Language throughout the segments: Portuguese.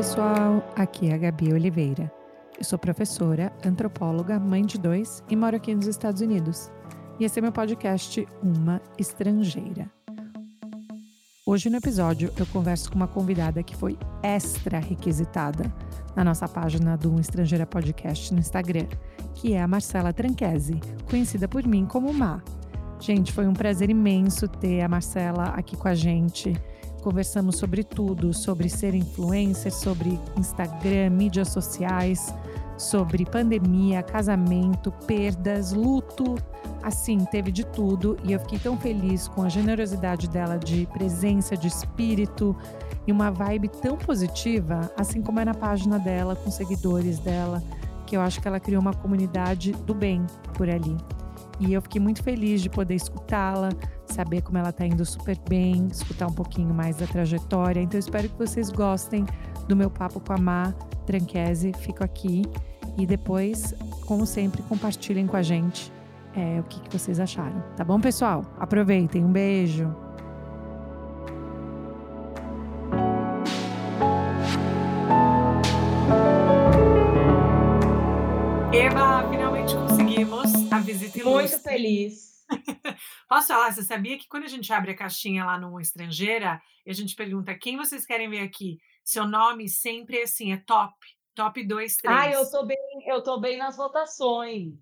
pessoal, aqui é a Gabi Oliveira. Eu sou professora, antropóloga, mãe de dois e moro aqui nos Estados Unidos. E esse é meu podcast Uma Estrangeira. Hoje no episódio eu converso com uma convidada que foi extra requisitada na nossa página do Um Estrangeira Podcast no Instagram, que é a Marcela Tranquese, conhecida por mim como Má. Gente, foi um prazer imenso ter a Marcela aqui com a gente Conversamos sobre tudo, sobre ser influencer, sobre Instagram, mídias sociais, sobre pandemia, casamento, perdas, luto. Assim, teve de tudo e eu fiquei tão feliz com a generosidade dela de presença, de espírito e uma vibe tão positiva, assim como é na página dela, com seguidores dela, que eu acho que ela criou uma comunidade do bem por ali. E eu fiquei muito feliz de poder escutá-la, saber como ela está indo super bem, escutar um pouquinho mais da trajetória. Então, espero que vocês gostem do meu papo com a Má Tranquese. Fico aqui e depois, como sempre, compartilhem com a gente é, o que, que vocês acharam. Tá bom, pessoal? Aproveitem. Um beijo. Eva, finalmente conseguimos a visita ilustre. Muito feliz. Posso falar? Você sabia que quando a gente abre a caixinha lá no Estrangeira e a gente pergunta quem vocês querem ver aqui, seu nome sempre é assim, é top, top 2, 3. Ah, eu tô bem, eu tô bem nas votações.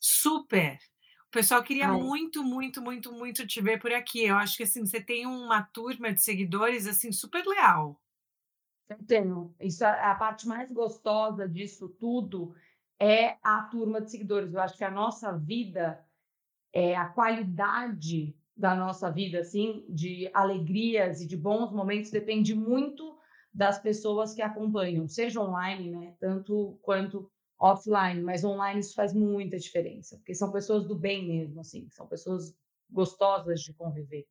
Super. O pessoal queria Ai. muito, muito, muito, muito te ver por aqui. Eu acho que assim, você tem uma turma de seguidores assim super leal. Eu tenho. Isso a parte mais gostosa disso tudo é a turma de seguidores. Eu acho que a nossa vida, é, a qualidade da nossa vida, assim, de alegrias e de bons momentos, depende muito das pessoas que acompanham, seja online, né, tanto quanto offline, mas online isso faz muita diferença, porque são pessoas do bem mesmo, assim, são pessoas gostosas de conviver.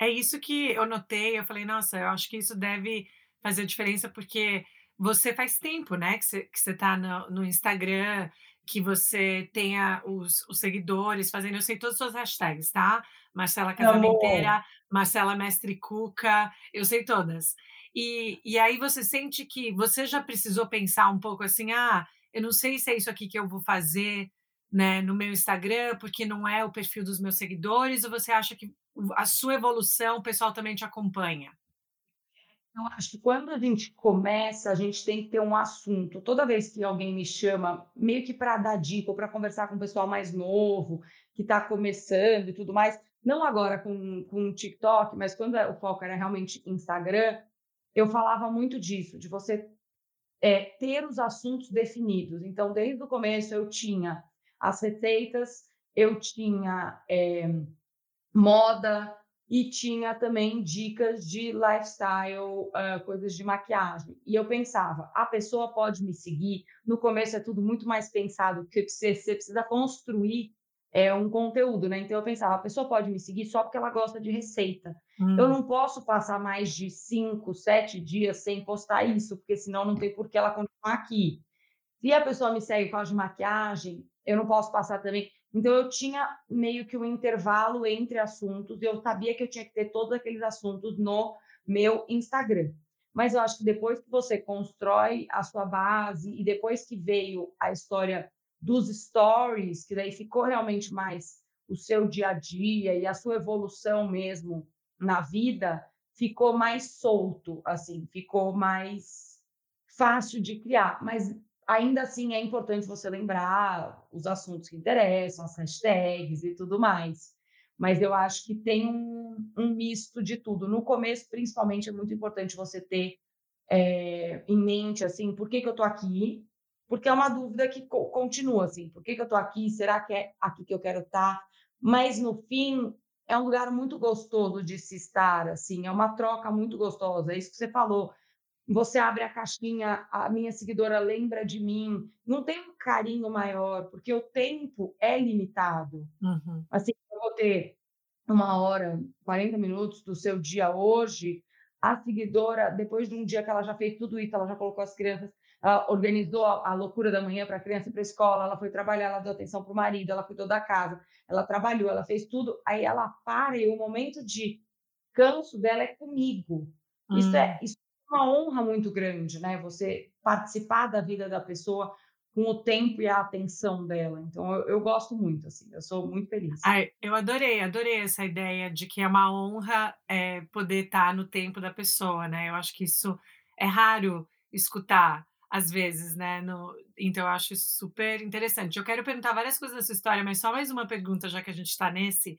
É isso que eu notei, eu falei, nossa, eu acho que isso deve fazer diferença, porque você faz tempo, né, que você, que você tá no, no Instagram, que você tenha os, os, seguidores fazendo, eu sei todas as suas hashtags, tá? Marcela Casamenteira, Marcela Mestre Cuca, eu sei todas. E, e aí você sente que você já precisou pensar um pouco assim, ah, eu não sei se é isso aqui que eu vou fazer né, no meu Instagram, porque não é o perfil dos meus seguidores, ou você acha que a sua evolução o pessoal também te acompanha? Eu acho que quando a gente começa, a gente tem que ter um assunto. Toda vez que alguém me chama, meio que para dar dica ou para conversar com o pessoal mais novo, que está começando e tudo mais, não agora com, com TikTok, mas quando o foco era realmente Instagram, eu falava muito disso, de você é, ter os assuntos definidos. Então, desde o começo, eu tinha as receitas, eu tinha é, moda, e tinha também dicas de lifestyle, uh, coisas de maquiagem. E eu pensava, a pessoa pode me seguir. No começo é tudo muito mais pensado, porque você, você precisa construir é, um conteúdo, né? Então eu pensava, a pessoa pode me seguir só porque ela gosta de receita. Hum. Eu não posso passar mais de cinco, sete dias sem postar isso, porque senão não tem por que ela continuar aqui. Se a pessoa me segue por causa de maquiagem, eu não posso passar também. Então, eu tinha meio que um intervalo entre assuntos, eu sabia que eu tinha que ter todos aqueles assuntos no meu Instagram. Mas eu acho que depois que você constrói a sua base, e depois que veio a história dos stories, que daí ficou realmente mais o seu dia a dia e a sua evolução mesmo na vida, ficou mais solto, assim, ficou mais fácil de criar. Mas ainda assim é importante você lembrar os assuntos que interessam, as hashtags e tudo mais. Mas eu acho que tem um, um misto de tudo. No começo, principalmente, é muito importante você ter é, em mente, assim, por que, que eu estou aqui? Porque é uma dúvida que co continua, assim, por que, que eu estou aqui? Será que é aqui que eu quero estar? Tá? Mas, no fim, é um lugar muito gostoso de se estar, assim, é uma troca muito gostosa, é isso que você falou você abre a caixinha, a minha seguidora lembra de mim. Não tem um carinho maior, porque o tempo é limitado. Uhum. Assim, eu vou ter uma hora, 40 minutos do seu dia hoje. A seguidora, depois de um dia que ela já fez tudo isso, ela já colocou as crianças, ela organizou a, loucura da manhã para a criança ir para a escola, ela foi trabalhar, ela deu atenção para o marido, ela cuidou da casa, ela trabalhou, ela fez tudo. Aí ela para e o momento de canso dela é comigo. Isso é hum. isso uma honra muito grande, né? Você participar da vida da pessoa com o tempo e a atenção dela. Então, eu, eu gosto muito, assim, eu sou muito feliz. Ai, eu adorei, adorei essa ideia de que é uma honra é, poder estar no tempo da pessoa, né? Eu acho que isso é raro escutar às vezes, né? No, então eu acho isso super interessante. Eu quero perguntar várias coisas dessa história, mas só mais uma pergunta, já que a gente está nesse,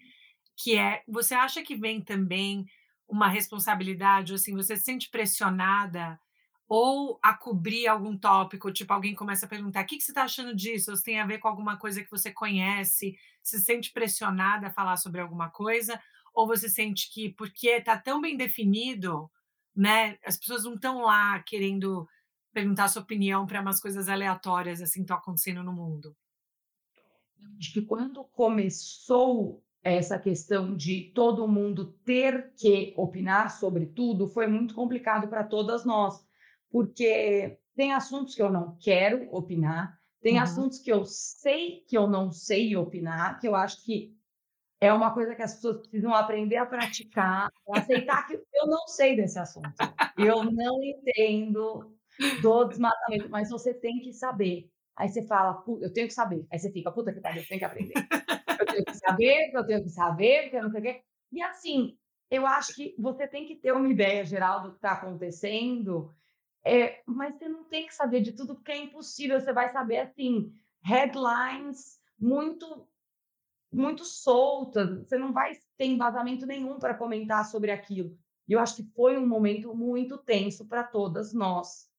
que é: você acha que vem também uma responsabilidade, assim, você se sente pressionada ou a cobrir algum tópico, tipo, alguém começa a perguntar: o que, que você está achando disso? Se tem a ver com alguma coisa que você conhece, se sente pressionada a falar sobre alguma coisa, ou você sente que porque está tão bem definido, né? As pessoas não estão lá querendo perguntar sua opinião para umas coisas aleatórias assim que estão acontecendo no mundo? Acho que quando começou essa questão de todo mundo ter que opinar sobre tudo, foi muito complicado para todas nós, porque tem assuntos que eu não quero opinar, tem uhum. assuntos que eu sei que eu não sei opinar, que eu acho que é uma coisa que as pessoas precisam aprender a praticar, a aceitar que eu não sei desse assunto, eu não entendo, do desmatamento, mas você tem que saber. Aí você fala, eu tenho que saber. Aí você fica, puta que pariu, eu tenho que aprender. Tenho que saber, eu tenho que saber, porque eu não sei o quê. E assim, eu acho que você tem que ter uma ideia geral do que está acontecendo, é, mas você não tem que saber de tudo, porque é impossível. Você vai saber, assim, headlines muito muito soltas, você não vai ter embasamento nenhum para comentar sobre aquilo. E eu acho que foi um momento muito tenso para todas nós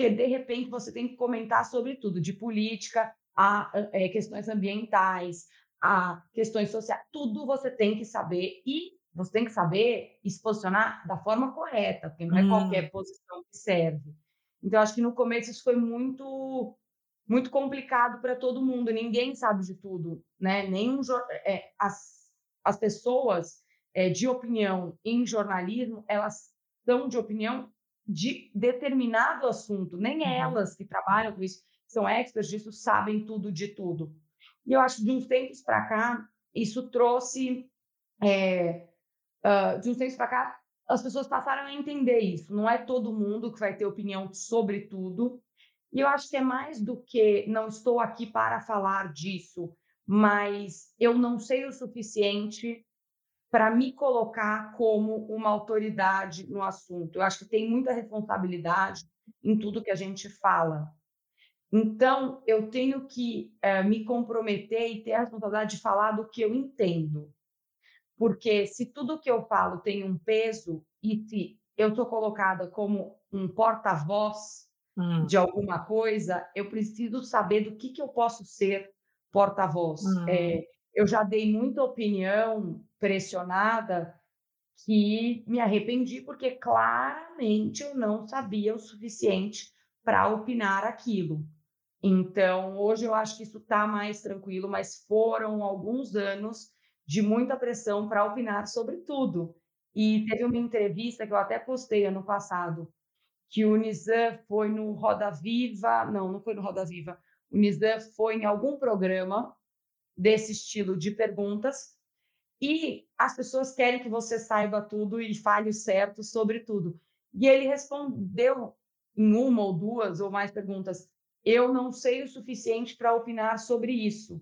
porque de repente você tem que comentar sobre tudo, de política a é, questões ambientais, a questões sociais, tudo você tem que saber e você tem que saber se posicionar da forma correta, porque não é hum. qualquer posição que serve. Então, acho que no começo isso foi muito muito complicado para todo mundo, ninguém sabe de tudo, né? Nenhum, é, as, as pessoas é, de opinião em jornalismo, elas são de opinião de determinado assunto. Nem uhum. elas que trabalham com isso, são experts disso, sabem tudo de tudo. E eu acho que de uns tempos para cá, isso trouxe. É, uh, de uns tempos para cá, as pessoas passaram a entender isso. Não é todo mundo que vai ter opinião sobre tudo. E eu acho que é mais do que não estou aqui para falar disso, mas eu não sei o suficiente para me colocar como uma autoridade no assunto. Eu acho que tem muita responsabilidade em tudo que a gente fala. Então, eu tenho que é, me comprometer e ter a responsabilidade de falar do que eu entendo. Porque se tudo que eu falo tem um peso e se eu estou colocada como um porta-voz hum. de alguma coisa, eu preciso saber do que, que eu posso ser porta-voz. Hum. É, eu já dei muita opinião pressionada que me arrependi porque claramente eu não sabia o suficiente para opinar aquilo. Então, hoje eu acho que isso está mais tranquilo, mas foram alguns anos de muita pressão para opinar sobre tudo. E teve uma entrevista que eu até postei ano passado, que o Nizam foi no Roda Viva, não, não foi no Roda Viva, o Nizam foi em algum programa desse estilo de perguntas e as pessoas querem que você saiba tudo e fale certo sobre tudo. E ele respondeu em uma ou duas ou mais perguntas: eu não sei o suficiente para opinar sobre isso.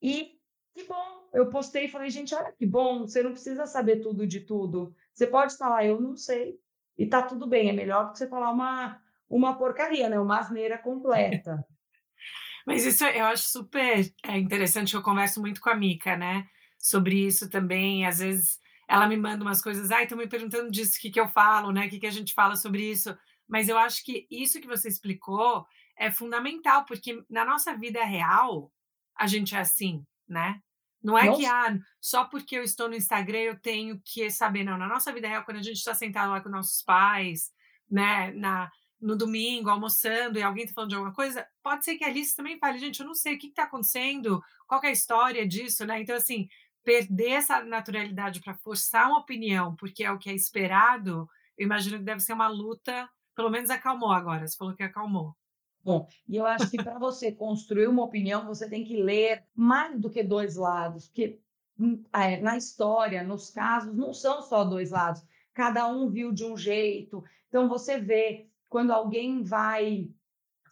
E que bom, eu postei e falei, gente, olha que bom, você não precisa saber tudo de tudo. Você pode falar, eu não sei. E tá tudo bem, é melhor do que você falar uma, uma porcaria, né? Uma asneira completa. Mas isso eu acho super é, interessante, eu converso muito com a Mica, né? Sobre isso também. Às vezes ela me manda umas coisas, ai, estão me perguntando disso, o que, que eu falo, né? O que, que a gente fala sobre isso. Mas eu acho que isso que você explicou é fundamental, porque na nossa vida real a gente é assim, né? Não é nossa. que ah, só porque eu estou no Instagram eu tenho que saber, não. Na nossa vida real, quando a gente está sentado lá com nossos pais, né, na, no domingo, almoçando, e alguém está falando de alguma coisa, pode ser que a Alice também fale, gente, eu não sei o que está acontecendo, qual é a história disso, né? Então, assim, perder essa naturalidade para forçar uma opinião, porque é o que é esperado, eu imagino que deve ser uma luta, pelo menos acalmou agora, você falou que acalmou. Bom, e eu acho que para você construir uma opinião, você tem que ler mais do que dois lados, porque hum, na história, nos casos, não são só dois lados. cada um viu de um jeito. Então, você vê, quando alguém vai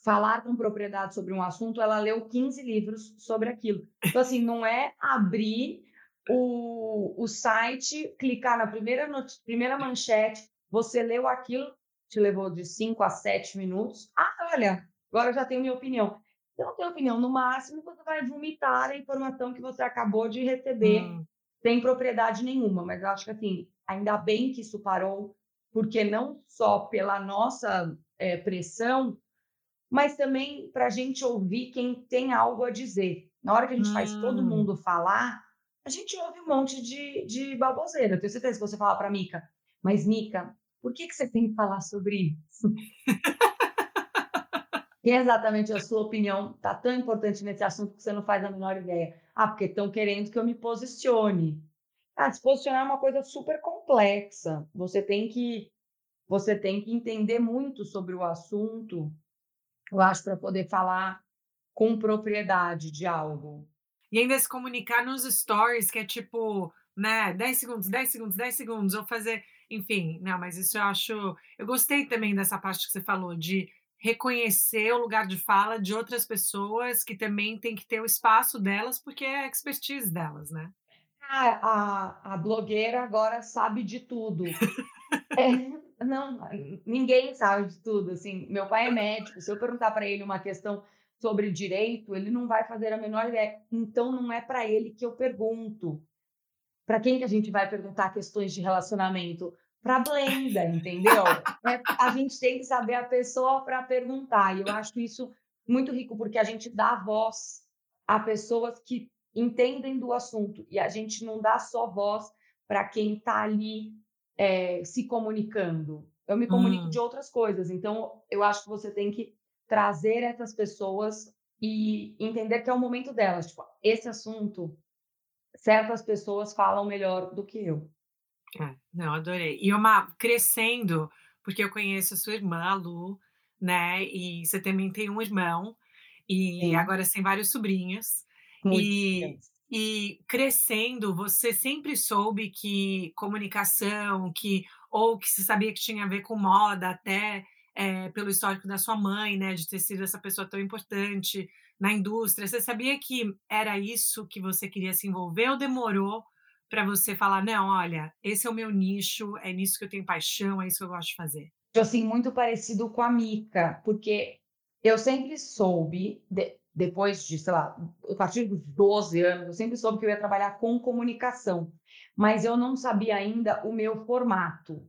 falar com propriedade sobre um assunto, ela leu 15 livros sobre aquilo. Então, assim, não é abrir o, o site, clicar na primeira, primeira manchete, você leu aquilo, te levou de 5 a 7 minutos. Ah, olha, agora eu já tenho minha opinião. Você não tem opinião, no máximo você vai vomitar a informação que você acabou de receber hum. sem propriedade nenhuma. Mas eu acho que, assim, ainda bem que isso parou, porque não só pela nossa é, pressão, mas também para a gente ouvir quem tem algo a dizer. Na hora que a gente hum. faz todo hum. mundo falar, a gente ouve um monte de, de baboseira. Eu tenho certeza que você falar para Mica, mas Mica, por que, que você tem que falar sobre isso? que exatamente a sua opinião está tão importante nesse assunto que você não faz a menor ideia. Ah, porque estão querendo que eu me posicione. Ah, se posicionar é uma coisa super complexa. Você tem que você tem que entender muito sobre o assunto eu acho, para poder falar com propriedade de algo. E ainda se comunicar nos stories, que é tipo, né, 10 segundos, 10 segundos, 10 segundos, ou fazer, enfim, não, mas isso eu acho. Eu gostei também dessa parte que você falou, de reconhecer o lugar de fala de outras pessoas que também tem que ter o espaço delas, porque é a expertise delas, né? A, a, a blogueira agora sabe de tudo. é, não, ninguém sabe de tudo. Assim, meu pai é médico. Se eu perguntar para ele uma questão sobre direito, ele não vai fazer a menor ideia. Então, não é para ele que eu pergunto. Para quem que a gente vai perguntar questões de relacionamento? Para Blenda, entendeu? É, a gente tem que saber a pessoa para perguntar. E eu acho isso muito rico, porque a gente dá voz a pessoas que entendem do assunto. E a gente não dá só voz para quem está ali é, se comunicando. Eu me comunico hum. de outras coisas. Então, eu acho que você tem que trazer essas pessoas e entender que é o momento delas. Tipo, esse assunto, certas pessoas falam melhor do que eu. É, não, adorei. E uma crescendo, porque eu conheço a sua irmã, a Lu, né? E você também tem um irmão, e Sim. agora você tem vários sobrinhos. Muito e, e crescendo, você sempre soube que comunicação, que ou que se sabia que tinha a ver com moda, até é, pelo histórico da sua mãe, né, de ter sido essa pessoa tão importante na indústria. Você sabia que era isso que você queria se envolver ou demorou para você falar, não, olha, esse é o meu nicho, é nisso que eu tenho paixão, é isso que eu gosto de fazer? Assim, muito parecido com a Mica, porque eu sempre soube, de, depois de, sei lá, a partir dos 12 anos, eu sempre soube que eu ia trabalhar com comunicação, mas eu não sabia ainda o meu formato.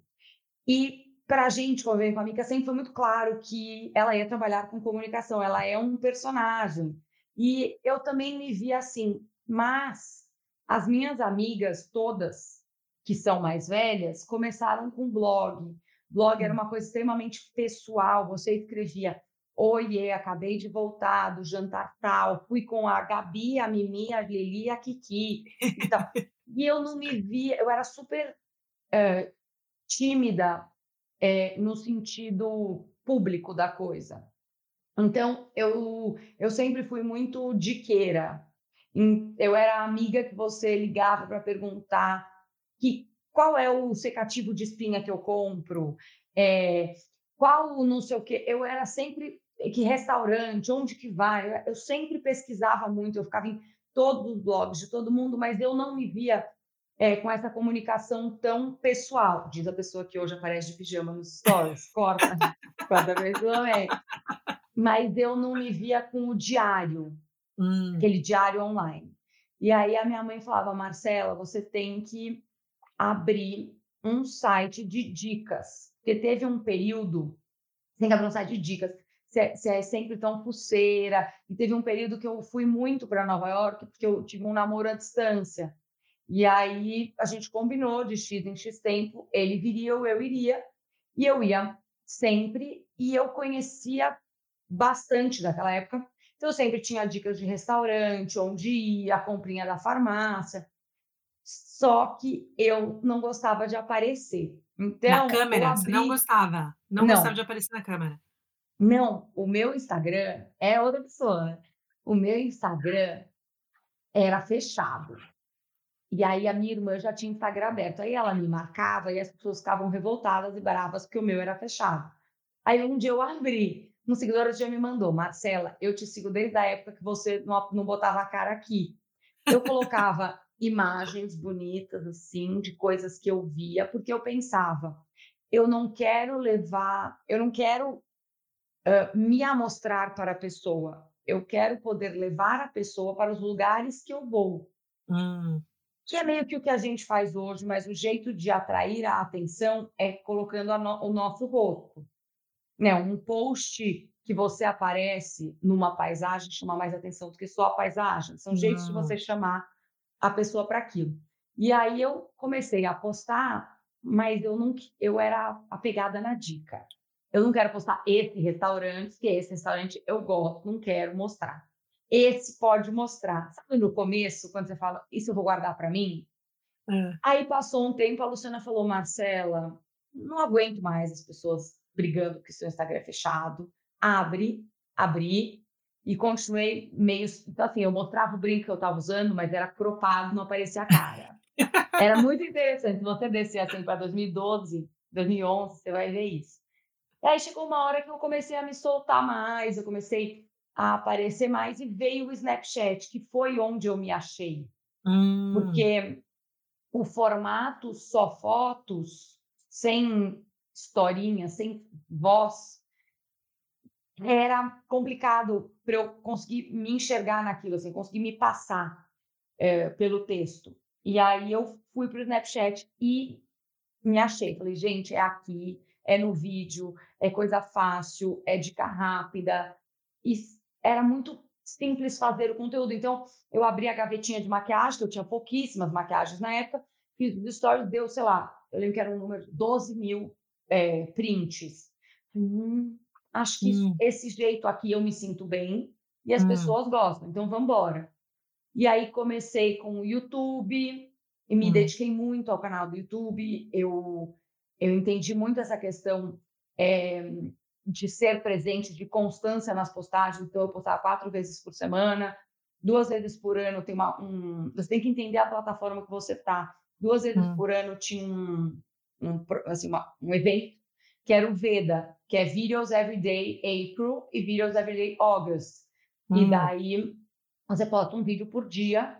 E para a gente, como com a Mica, sempre foi muito claro que ela ia trabalhar com comunicação, ela é um personagem. E eu também me via assim, mas as minhas amigas todas, que são mais velhas, começaram com blog. Blog era hum. uma coisa extremamente pessoal, você escrevia Oiê, acabei de voltar do jantar tal, fui com a Gabi, a Mimi, a Lili e a Kiki. Então, e eu não me via, eu era super é, tímida é, no sentido público da coisa. Então, eu, eu sempre fui muito diqueira. Eu era a amiga que você ligava para perguntar que, qual é o secativo de espinha que eu compro, é, qual não sei o quê. Eu era sempre que restaurante, onde que vai. Eu sempre pesquisava muito, eu ficava em todos os blogs de todo mundo, mas eu não me via é, com essa comunicação tão pessoal. Diz a pessoa que hoje aparece de pijama nos stories, corta cada vez não é. Mas eu não me via com o diário, hum. aquele diário online. E aí a minha mãe falava, Marcela, você tem que abrir um site de dicas. Porque teve um período, tem que abrir um site de dicas se é, é sempre tão pulseira. E teve um período que eu fui muito para Nova York, porque eu tive um namoro à distância. E aí a gente combinou de X em X tempo, ele viria ou eu iria, e eu ia sempre, e eu conhecia bastante daquela época. Então eu sempre tinha dicas de restaurante, onde ir, a comprinha da farmácia. Só que eu não gostava de aparecer. Então, na câmera, abri... você não gostava? Não, não gostava de aparecer na câmera? Não, o meu Instagram é outra pessoa. O meu Instagram era fechado. E aí a minha irmã já tinha Instagram aberto. Aí ela me marcava e as pessoas ficavam revoltadas e bravas porque o meu era fechado. Aí um dia eu abri. Um seguidor já me mandou, Marcela, eu te sigo desde a época que você não, não botava a cara aqui. Eu colocava imagens bonitas, assim, de coisas que eu via, porque eu pensava, eu não quero levar, eu não quero uh, me amostrar para a pessoa, eu quero poder levar a pessoa para os lugares que eu vou. Hum que é meio que o que a gente faz hoje, mas o jeito de atrair a atenção é colocando no, o nosso rosto. Né? Um post que você aparece numa paisagem chama mais atenção do que só a paisagem. São jeitos de você chamar a pessoa para aquilo. E aí eu comecei a postar, mas eu não eu era apegada na dica. Eu não quero postar esse restaurante, que esse restaurante eu gosto, não quero mostrar. Esse pode mostrar. Sabe no começo, quando você fala, isso eu vou guardar para mim? É. Aí passou um tempo, a Luciana falou, Marcela, não aguento mais as pessoas brigando porque seu Instagram é fechado. Abre, abri e continuei meio. Então, assim, eu mostrava o brinco que eu estava usando, mas era cropado, não aparecia a cara. Era muito interessante. Se você descer assim para 2012, 2011, você vai ver isso. E aí chegou uma hora que eu comecei a me soltar mais, eu comecei a aparecer mais e veio o Snapchat, que foi onde eu me achei. Hum. Porque o formato só fotos, sem historinha, sem voz, era complicado para eu conseguir me enxergar naquilo, assim, conseguir me passar é, pelo texto. E aí eu fui para o Snapchat e me achei. Falei, gente, é aqui, é no vídeo, é coisa fácil, é dica rápida. E era muito simples fazer o conteúdo. Então, eu abri a gavetinha de maquiagem, que eu tinha pouquíssimas maquiagens na época, fiz os stories, deu, sei lá, eu lembro que era um número, 12 mil é, prints. Hum, acho que hum. esse jeito aqui eu me sinto bem e as hum. pessoas gostam, então vamos embora. E aí comecei com o YouTube e me hum. dediquei muito ao canal do YouTube. Eu, eu entendi muito essa questão é, de ser presente, de constância nas postagens. Então, eu postava quatro vezes por semana, duas vezes por ano tem uma, um. Você tem que entender a plataforma que você está. Duas vezes hum. por ano tinha um, um, assim, uma, um evento que era o VEDA, que é Videos Everyday April e Videos Everyday August. Hum. E daí você posta um vídeo por dia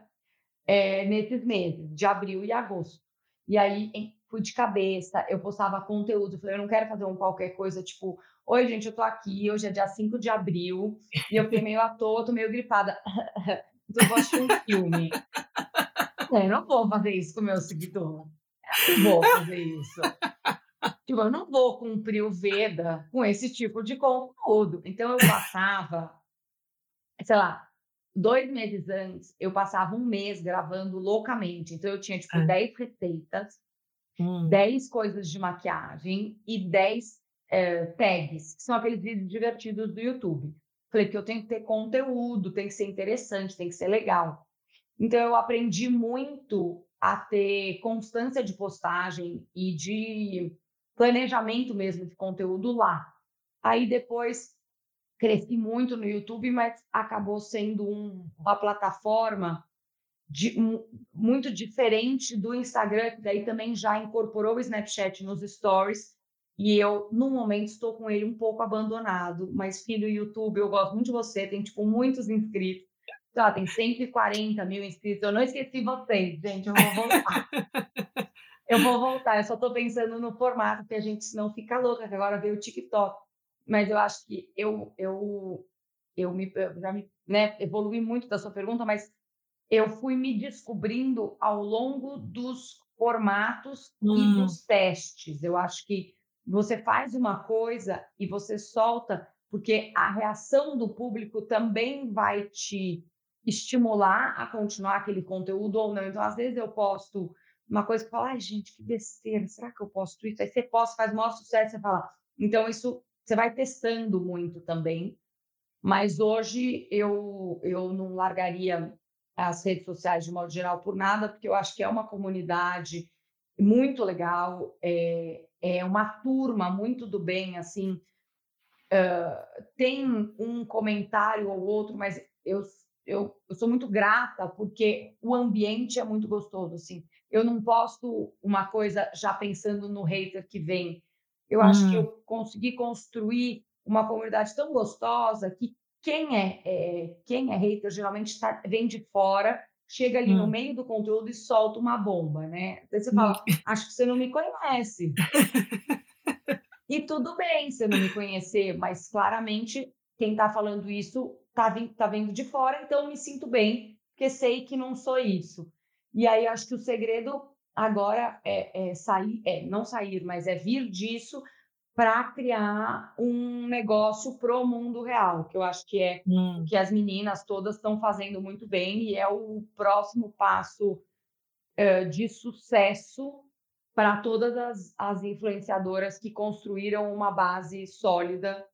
é, nesses meses, de abril e agosto. E aí fui de cabeça, eu postava conteúdo, falei, eu não quero fazer um qualquer coisa, tipo, oi gente, eu tô aqui, hoje é dia 5 de abril, e eu fiquei meio à toa, tô meio gripada, então eu vou assistir um filme. Eu não vou fazer isso com o meu seguidor, eu vou fazer isso. Tipo, eu não vou cumprir o Veda com esse tipo de conteúdo. Então eu passava, sei lá, dois meses antes, eu passava um mês gravando loucamente. Então eu tinha, tipo, ah. 10 receitas hum. 10 coisas de maquiagem e 10 é, tags, que são aqueles vídeos divertidos do YouTube. Falei que eu tenho que ter conteúdo, tem que ser interessante, tem que ser legal. Então, eu aprendi muito a ter constância de postagem e de planejamento mesmo de conteúdo lá. Aí depois cresci muito no YouTube, mas acabou sendo um, uma plataforma de, muito diferente do Instagram, que daí também já incorporou o Snapchat nos stories. E eu, no momento, estou com ele um pouco abandonado. Mas, filho, YouTube, eu gosto muito de você, tem, tipo, muitos inscritos. Tá, tem 140 mil inscritos. Eu não esqueci vocês, gente, eu vou voltar. eu vou voltar, eu só estou pensando no formato, que a gente não fica louca, que agora veio o TikTok. Mas eu acho que eu, eu, eu, me, eu já me né, evolui muito da sua pergunta, mas eu fui me descobrindo ao longo dos formatos hum. e dos testes. Eu acho que você faz uma coisa e você solta, porque a reação do público também vai te estimular a continuar aquele conteúdo ou não. Então, às vezes eu posto uma coisa que fala, ai, gente, que besteira, será que eu posto isso? Aí você posta, faz o maior sucesso, você fala. Então, isso você vai testando muito também. Mas hoje eu, eu não largaria as redes sociais de modo geral por nada, porque eu acho que é uma comunidade muito legal, é, é uma turma muito do bem, assim, uh, tem um comentário ou outro, mas eu eu, eu sou muito grata porque o ambiente é muito gostoso, assim. Eu não posto uma coisa já pensando no hater que vem. Eu acho que eu Hum. consegui construir uma comunidade tão gostosa que quem é, é quem é hater geralmente tá, vem de fora, chega ali no Hum. meio do conteúdo e solta uma bomba, né? Daí você fala, acho que você não me conhece. E tudo bem você não me conhecer, mas claramente quem está falando isso está vindo, tá vindo de fora, então me sinto bem, porque sei que não sou isso. E aí acho que o segredo agora é, é sair, é não sair, mas é vir disso para criar um negócio pro mundo real, que eu acho que é Hum. que as meninas todas estão fazendo muito bem e é o próximo passo eh, de sucesso para todas as, as influenciadoras que construíram uma base sólida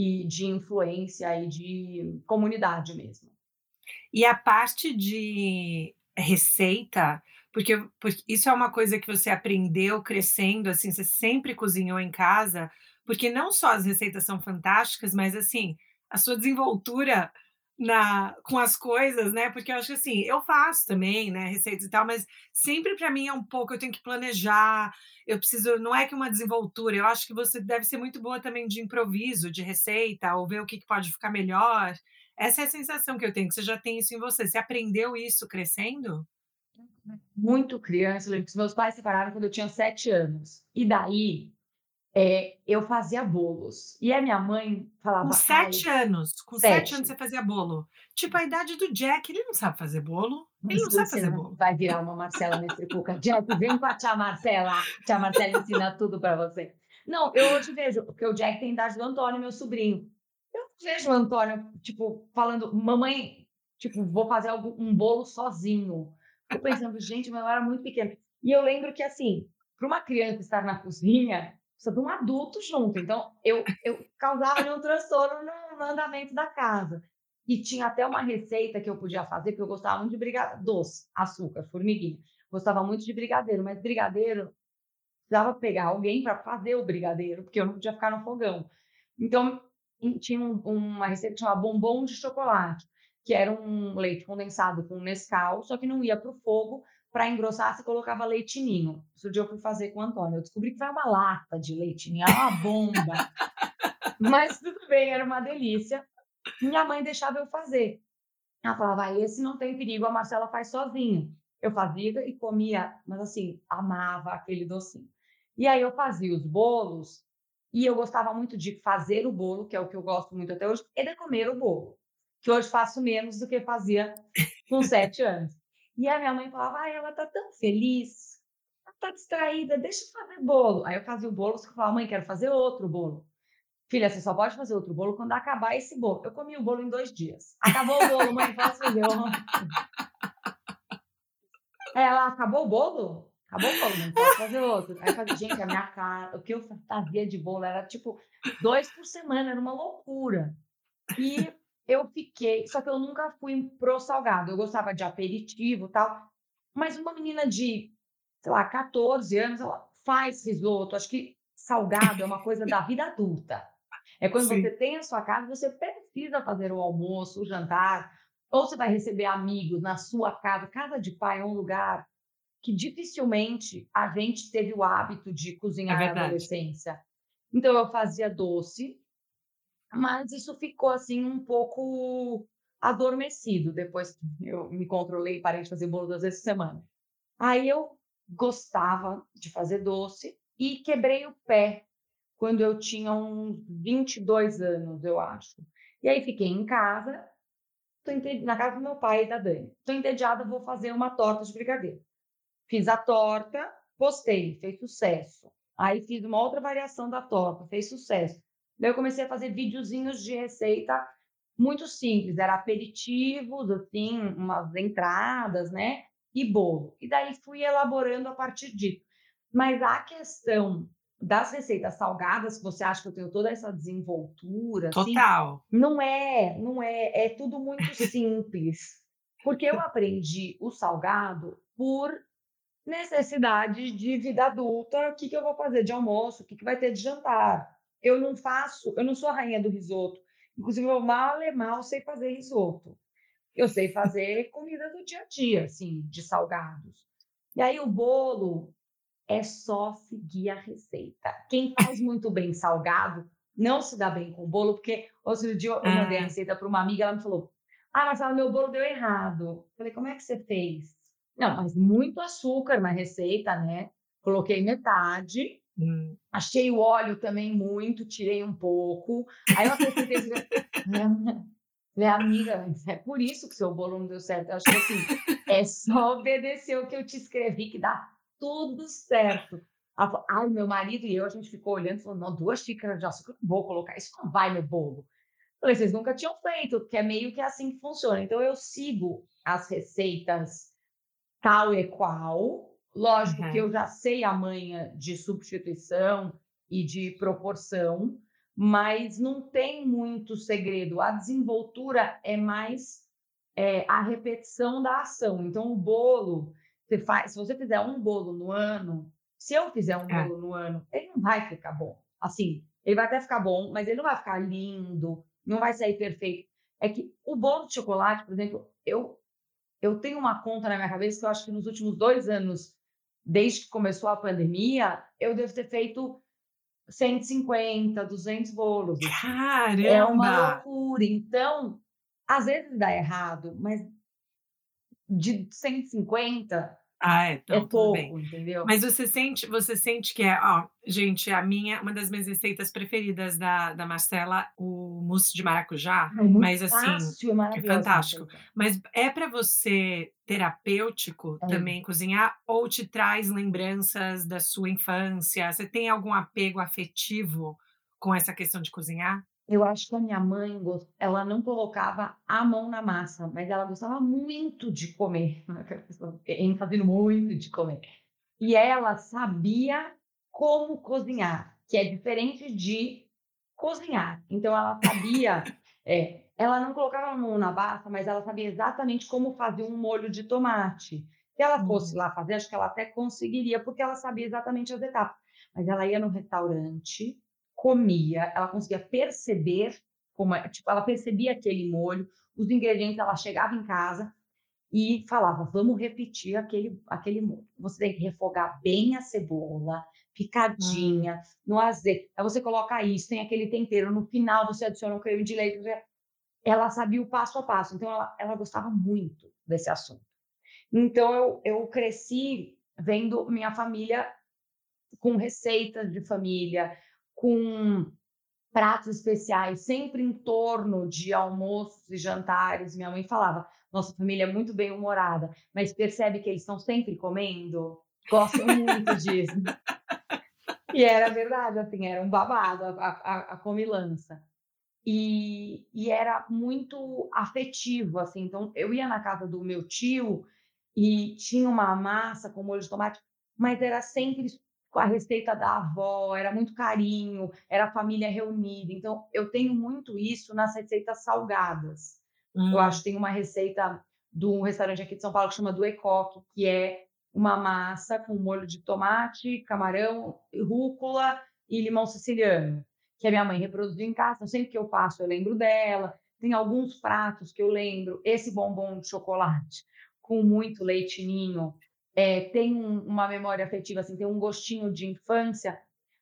e de influência e de comunidade mesmo. E a parte de receita, porque, porque isso é uma coisa que você aprendeu crescendo, assim, você sempre cozinhou em casa, porque não só as receitas são fantásticas, mas assim, a sua desenvoltura na, com as coisas, né? Porque eu acho que assim, eu faço também, né, receitas e tal, mas sempre para mim é um pouco, eu tenho que planejar, eu preciso, não é que uma desenvoltura, eu acho que você deve ser muito boa também de improviso, de receita, ou ver o que que pode ficar melhor. Essa é a sensação que eu tenho, que você já tem isso em você. Você aprendeu isso crescendo? Muito criança, eu lembro que meus pais se separaram quando eu tinha sete anos. E daí, é, eu fazia bolos. E a minha mãe Com falava, ai, 7 anos, com 7 anos sete. você fazia bolo. Tipo a idade do Jack, ele não sabe fazer bolo. Ele Mas não sabe fazer bolo. vai virar uma Marcela Mestricuca. Jack, vem com a tia Marcela. Tia Marcela ensina tudo para você. Não, eu hoje vejo, porque o Jack tem a idade do Antônio, meu sobrinho. Eu vejo o Antônio, tipo, falando, mamãe, tipo, vou fazer um bolo sozinho. Eu pensando, gente, mas eu era muito pequena. E eu lembro que, assim, para uma criança estar na cozinha, precisa de um adulto junto. Então, eu, eu causava um transtorno no, andamento da casa. E tinha até uma receita que eu podia fazer, porque eu gostava muito de brigadeiro, doce, açúcar, formiguinha. Gostava muito de brigadeiro, mas brigadeiro precisava pegar alguém para fazer o brigadeiro, porque eu não podia ficar no fogão. Então, tinha um- uma receita que chamava bombom de chocolate, que era um leite condensado com Nescau, só que não ia para o fogo. Para engrossar, você colocava leite ninho. Dia eu fui fazer com o Antônio. Eu descobri que foi uma lata de leite ninho, era uma bomba. Mas tudo bem, era uma delícia. Minha mãe deixava eu fazer. Ela falava, ah, esse não tem perigo, a Marcela faz sozinha. Eu fazia e comia, mas assim, amava aquele docinho. E aí eu fazia os bolos, e eu gostava muito de fazer o bolo, que é o que eu gosto muito até hoje, e de comer o bolo, que hoje faço menos do que fazia com sete anos. E a minha mãe falava, ai, ela tá tão feliz, ela tá distraída, deixa eu fazer bolo. Aí eu fazia o bolo, você falava, mãe, quero fazer outro bolo. Filha, você só pode fazer outro bolo quando acabar esse bolo. Eu comi o bolo em dois dias. Acabou o bolo, mãe, posso fazer? Eu... Ela, acabou o bolo? Acabou o bolo, mãe, posso fazer outro? Aí eu falei, gente, a minha cara, o que eu fazia de bolo era tipo dois por semana, era uma loucura. E eu fiquei, só que eu nunca fui pro salgado. Eu gostava de aperitivo e tal. Mas uma menina de, sei lá, 14 anos, ela faz risoto. Acho que salgado é uma coisa da vida adulta. É quando Sim. você tem a sua casa, você precisa fazer o almoço, o jantar, ou você vai receber amigos na sua casa. Casa de pai é um lugar que dificilmente a gente teve o hábito de É cozinhar na verdade. adolescência. Então eu fazia doce, mas isso ficou assim um pouco adormecido depois que eu me controlei e parei de fazer bolo duas vezes por semana. Aí eu gostava de fazer doce e quebrei o pé quando eu tinha uns 22 anos, eu acho. E aí fiquei em casa, tô ente- na casa do meu pai e da Dani. Tô entediada, vou fazer uma torta de brigadeiro. Fiz a torta, postei, fez sucesso. Aí fiz uma outra variação da torta, fez sucesso. Daí eu comecei a fazer videozinhos de receita muito simples, era aperitivos, assim, umas entradas, né? E bolo. E daí fui elaborando a partir disso. Mas a questão das receitas salgadas, que você acha que eu tenho toda essa desenvoltura, assim, Total. não é, não é, é tudo muito simples. Porque eu aprendi o salgado por necessidade de vida adulta, o que, que eu vou fazer de almoço, o que, que vai ter de jantar. Eu não faço, eu não sou a rainha do risoto. Inclusive, eu mal e mal sei fazer risoto. eu sei fazer comida do dia a dia, assim, de salgados. E aí o bolo é só seguir a receita. Quem faz muito bem salgado não se dá bem com bolo, porque outro dia eu mandei a receita para uma amiga, ela me falou: Ah, mas meu bolo deu errado. Eu falei, como é que você fez? Não, mas muito açúcar na receita, né? Coloquei metade, hum. achei o óleo também muito, tirei um pouco. Aí eu acrescentei. Falei, amiga, é por isso que seu bolo não deu certo. Eu acho que assim, é só obedecer o que eu te escrevi, que dá tudo certo. Ah, meu marido e eu, a gente ficou olhando e falou: não, duas xícaras de açúcar, vou colocar, isso não vai no bolo. Falei, vocês nunca tinham feito, porque é meio que assim que funciona. Então eu sigo as receitas tal e qual. Lógico uhum. que eu já sei a manha de substituição e de proporção, mas não tem muito segredo. A desenvoltura é mais é, a repetição da ação. Então, o bolo, você faz, se você fizer um bolo no ano, se eu fizer um é. bolo no ano, ele não vai ficar bom. Assim, ele vai até ficar bom, mas ele não vai ficar lindo, não vai sair perfeito. É que o bolo de chocolate, por exemplo, eu, eu tenho uma conta na minha cabeça que eu acho que nos últimos dois anos, desde que começou a pandemia, eu devo ter feito 150, 200 bolos. Caramba! É uma loucura. Então, às vezes dá errado, mas de 150 ah, é, então, é pouco, bem. entendeu? Mas você sente, você sente que é, ó, gente, a minha, uma das minhas receitas preferidas da, da Marcela, o mousse de maracujá, é mas assim, fácil, é, é fantástico. Mas é para você terapêutico é. também cozinhar ou te traz lembranças da sua infância? Você tem algum apego afetivo com essa questão de cozinhar? Eu acho que a minha mãe, ela não colocava a mão na massa, mas ela gostava muito de comer, ênfase muito de comer. E ela sabia como cozinhar, que é diferente de cozinhar. Então ela sabia, é, ela não colocava a mão na massa, mas ela sabia exatamente como fazer um molho de tomate. Se ela fosse hum. lá fazer, acho que ela até conseguiria, porque ela sabia exatamente as etapas. Mas ela ia no restaurante, comia, ela conseguia perceber como, é, tipo, ela percebia aquele molho, os ingredientes, ela chegava em casa e falava, vamos repetir aquele, aquele molho. Você tem que refogar bem a cebola, picadinha, hum. no azeite. Aí você coloca isso, tem aquele tempero, no final você adiciona um creme de leite. Ela sabia o passo a passo, então ela, ela gostava muito desse assunto. Então eu, eu cresci vendo minha família com receitas de família, com pratos especiais, sempre em torno de almoços e jantares. Minha mãe falava: nossa família é muito bem humorada, mas percebe que eles estão sempre comendo? Gostam muito disso. e era verdade, assim, era um babado a, a, a comilança. E, e, era muito afetivo, assim. Então, eu ia na casa do meu tio e tinha uma massa com molho de tomate, mas era sempre a receita da avó, era muito carinho, era a família reunida. Então, eu tenho muito isso nas receitas salgadas. Hum. Eu acho que tem uma receita de um restaurante aqui de São Paulo que chama do Ecoque, que é uma massa com molho de tomate, camarão, rúcula e limão siciliano, que a minha mãe reproduziu em casa. Então, sempre que eu passo, eu lembro dela. Tem alguns pratos que eu lembro. Esse bombom de chocolate com muito leite ninho é, tem um, uma memória afetiva, assim, tem um gostinho de infância,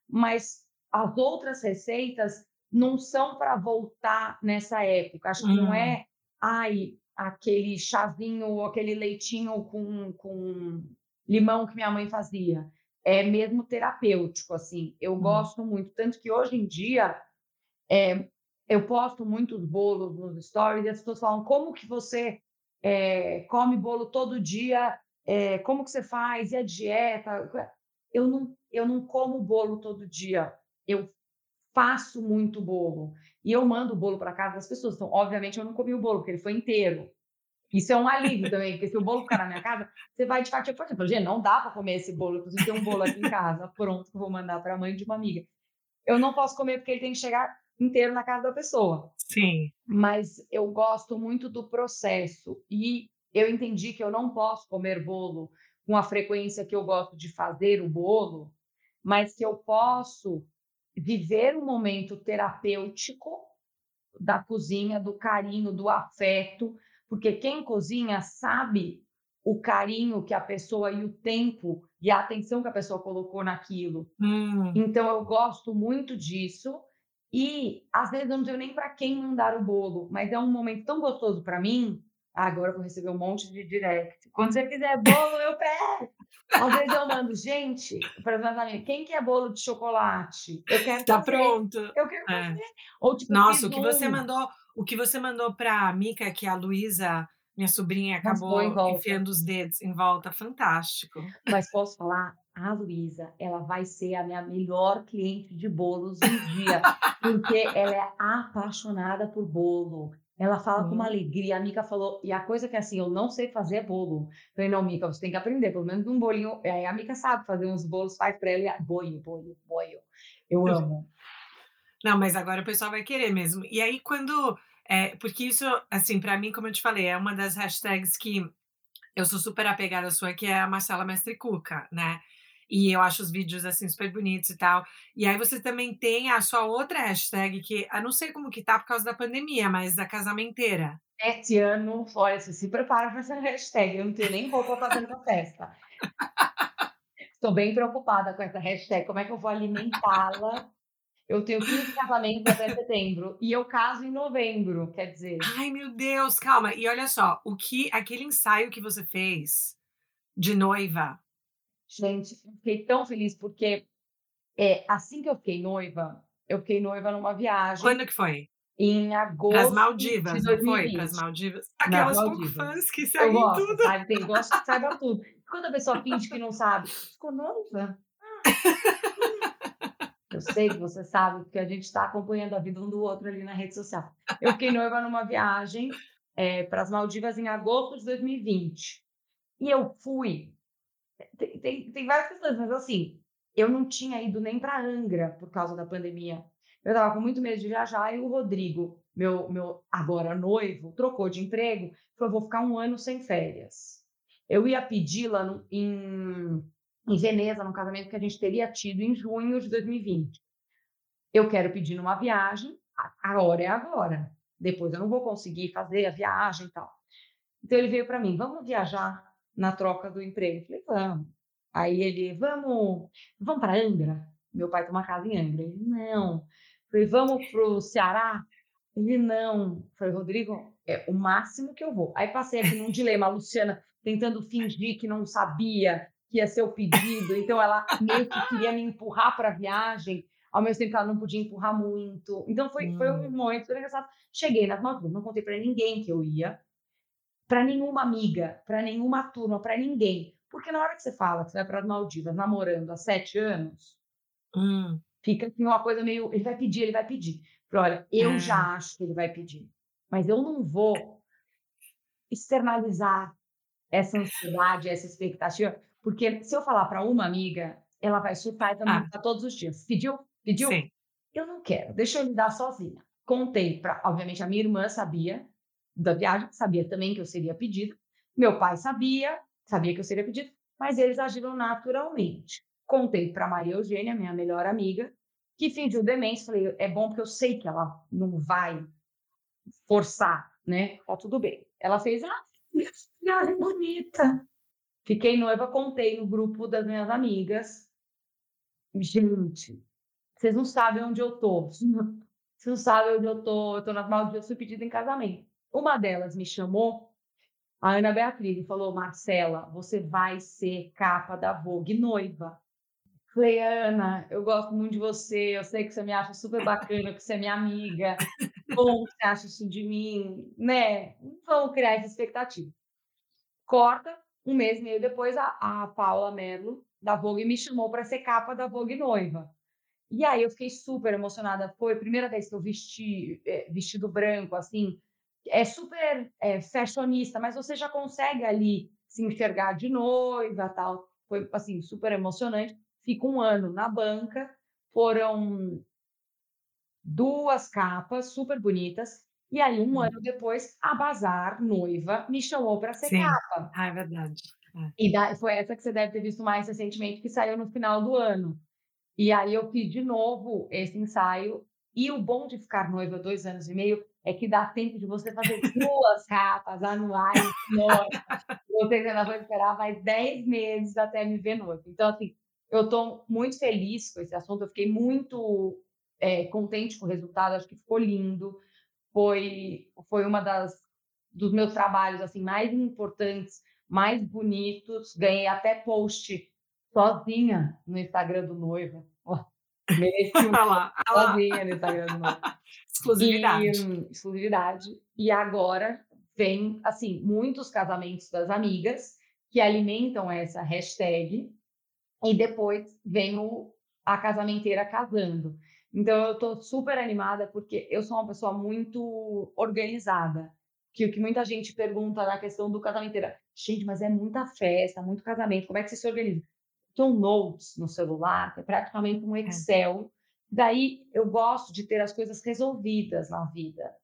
mas as outras receitas não são para voltar nessa época. Acho que não é, hum. ai, aquele chazinho, aquele leitinho com, com limão que minha mãe fazia. É mesmo terapêutico, assim. Eu hum. gosto muito. Tanto que hoje em dia, é, eu posto muitos bolos nos stories e as pessoas falam, como que você é, come bolo todo dia é, como que você faz, e a dieta. Eu não, eu não como bolo todo dia, eu faço muito bolo. E eu mando o bolo para casa das pessoas. Então, obviamente, eu não comi o bolo, porque ele foi inteiro. Isso é um alívio também, porque se o bolo ficar na minha casa, você vai de fatia por fatia. Gente, não dá para comer esse bolo. Inclusive, tem um bolo aqui em casa, pronto, que eu vou mandar para a mãe de uma amiga. Eu não posso comer porque ele tem que chegar inteiro na casa da pessoa. Sim. Mas eu gosto muito do processo. E eu entendi que eu não posso comer bolo com a frequência que eu gosto de fazer o bolo, mas que eu posso viver um momento terapêutico da cozinha, do carinho, do afeto, porque quem cozinha sabe o carinho que a pessoa e o tempo e a atenção que a pessoa colocou naquilo. Hum. Então eu gosto muito disso e às vezes eu não tenho nem para quem mandar o bolo, mas é um momento tão gostoso para mim. Ah, agora eu vou receber um monte de direct. Quando você quiser bolo, eu pego. Às vezes eu mando, gente, para quem quer bolo de chocolate? Eu quero Tá fazer. pronto. Eu quero É. fazer. Ou tipo, Nossa, o que você mandou, o que você mandou para a Mica, que a Luísa, minha sobrinha, acabou enfiando os dedos em volta, fantástico. Mas posso falar, a Luísa, ela vai ser a minha melhor cliente de bolos um dia, porque ela é apaixonada por bolo. Ela fala com uma alegria. A Mica falou, e a coisa que é assim, eu não sei fazer é bolo. Eu falei, não, Mica, você tem que aprender, pelo menos um bolinho. Aí a Mica sabe fazer uns bolos, faz pra ela e boio, boio, boio. Eu amo. Não, mas agora o pessoal vai querer mesmo. E aí quando, eh, porque isso, assim, para mim, como eu te falei, é uma das hashtags que eu sou super apegada à sua, que é a Marcela Mestre Cuca, né? E eu acho os vídeos, assim, super bonitos e tal. E aí você também tem a sua outra hashtag, que eu não sei como que tá por causa da pandemia, mas da casamenteira. Sete anos, olha, você se prepara para essa hashtag. Eu não tenho nem roupa para fazer na festa. Estou bem preocupada com essa hashtag. Como é que eu vou alimentá-la? Eu tenho 15 casamentos até setembro e eu caso em novembro, quer dizer. Ai, meu Deus, calma. E olha só, o que aquele ensaio que você fez de noiva. Gente, eu fiquei tão feliz porque é, assim que eu fiquei noiva, eu fiquei noiva numa viagem Quando que foi? em Para as agosto Maldivas, de não foi? 2020. Para as Maldivas. Aquelas Maldivas. fãs que seguem gosto, tudo. sabe? Tem gosto que saiba tudo. Quando a pessoa finge que não sabe, ficou noiva? Eu sei que você sabe, porque a gente está acompanhando a vida um do outro ali na rede social. Eu fiquei noiva numa viagem para as Maldivas em agosto de 2020. E eu fui. Tem, tem, tem várias questões, mas assim, eu não tinha ido nem para Angra por causa da pandemia. Eu estava com muito medo de viajar e o Rodrigo, meu, meu agora noivo, trocou de emprego, falou: vou ficar um ano sem férias. Eu ia no, em, em Veneza, no casamento que a gente teria tido em junho de 2020. Eu quero pedir numa viagem, a hora é agora. Depois eu não vou conseguir fazer a viagem e tal. Então ele veio para mim: vamos viajar na troca do emprego? Falei: vamos. Aí ele: vamos, vamos para Angra? Meu pai tem uma casa em Angra. Ele: não. Falei, vamos para o Ceará? Ele, não. Falei, Rodrigo, é o máximo que eu vou. Aí passei aqui num dilema, a Luciana tentando fingir que não sabia que ia ser o pedido, então ela meio que queria me empurrar para a viagem, ao mesmo tempo que ela não podia empurrar muito. Então foi, foi um Hum. momento engraçado. Cheguei nas Maldivas, não contei para ninguém que eu ia, para nenhuma amiga, para nenhuma turma, para ninguém. Porque na hora que você fala que você vai para as Maldivas namorando há sete anos, Hum. fica assim uma coisa meio. Ele vai pedir, ele vai pedir. Falei, olha, eu É. já acho que ele vai pedir, mas eu não vou externalizar essa ansiedade, essa expectativa, porque se eu falar para uma amiga, ela vai surtar e me Ah. todos os dias. Pediu? Pediu? Sim. Eu não quero, deixa eu lidar sozinha. Contei para, obviamente, a minha irmã sabia da viagem, sabia também que eu seria pedido. Meu pai sabia, sabia que eu seria pedido, mas eles agiram naturalmente. Contei para Maria Eugênia, minha melhor amiga, que fingiu demência. Falei, é bom porque eu sei que ela não vai forçar, né? Tá tudo bem. Ela fez, ah, minha filha é bonita. Fiquei noiva, contei no grupo das minhas amigas. Gente, vocês não sabem onde eu tô. Vocês não sabem onde eu tô. Eu tô nas Maldivas, fui pedida em casamento. Uma delas me chamou, a Ana Beatriz, e falou: Marcela, você vai ser capa da Vogue noiva. Falei, Ana, eu gosto muito de você, eu sei que você me acha super bacana, que você é minha amiga. Bom que você acha isso de mim, né? Vamos criar essa expectativa. Corta, um mês e meio depois, a, a Paula Merlo, da Vogue, me chamou para ser capa da Vogue noiva. E aí eu fiquei super emocionada. Foi a primeira vez que eu vesti é, vestido branco, assim. É super é, fashionista, mas você já consegue ali se enxergar de noiva tal. Foi, assim, super emocionante. Fico um ano na banca. Foram duas capas super bonitas. E aí, um Hum. ano depois, a Bazar Noiva me chamou para ser Sim. capa. Ah, é verdade. É. E da- foi essa que você deve ter visto mais recentemente, que saiu no final do ano. E aí eu fiz de novo esse ensaio. E o bom de ficar noiva dois anos e meio é que dá tempo de você fazer duas capas anuais. Você ainda vai esperar mais 10 meses até me ver noiva. Então, assim, eu estou muito feliz com esse assunto, eu fiquei muito é, contente com o resultado, acho que ficou lindo. Foi, foi uma das dos meus trabalhos assim mais importantes, mais bonitos. Ganhei até post sozinha no Instagram do noivo. Mereci lá, sozinha no Instagram do noivo. Exclusividade. E, exclusividade. E agora vem, assim, muitos casamentos das amigas que alimentam essa hashtag e depois vem o, a casamenteira casando. Então eu estou super animada porque eu sou uma pessoa muito organizada. Que o que muita gente pergunta na questão do casamenteira, gente, mas é muita festa, muito casamento, como é que você se organiza? Um notes no celular, que é praticamente um é. Excel. É. Daí eu gosto de ter as coisas resolvidas na vida.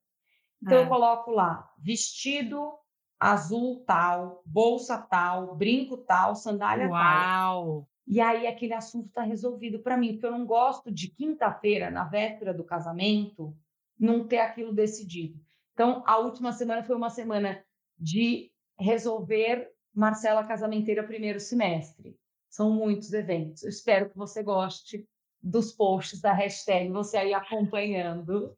Então é. eu coloco lá vestido azul tal, bolsa tal, brinco tal, sandália Uau. tal. E aí aquele assunto está resolvido para mim, porque eu não gosto de quinta-feira, na véspera do casamento, não ter aquilo decidido. Então, a última semana foi uma semana de resolver Marcela Casamenteira primeiro semestre. São muitos eventos. Eu espero que você goste dos posts da hashtag, você aí acompanhando.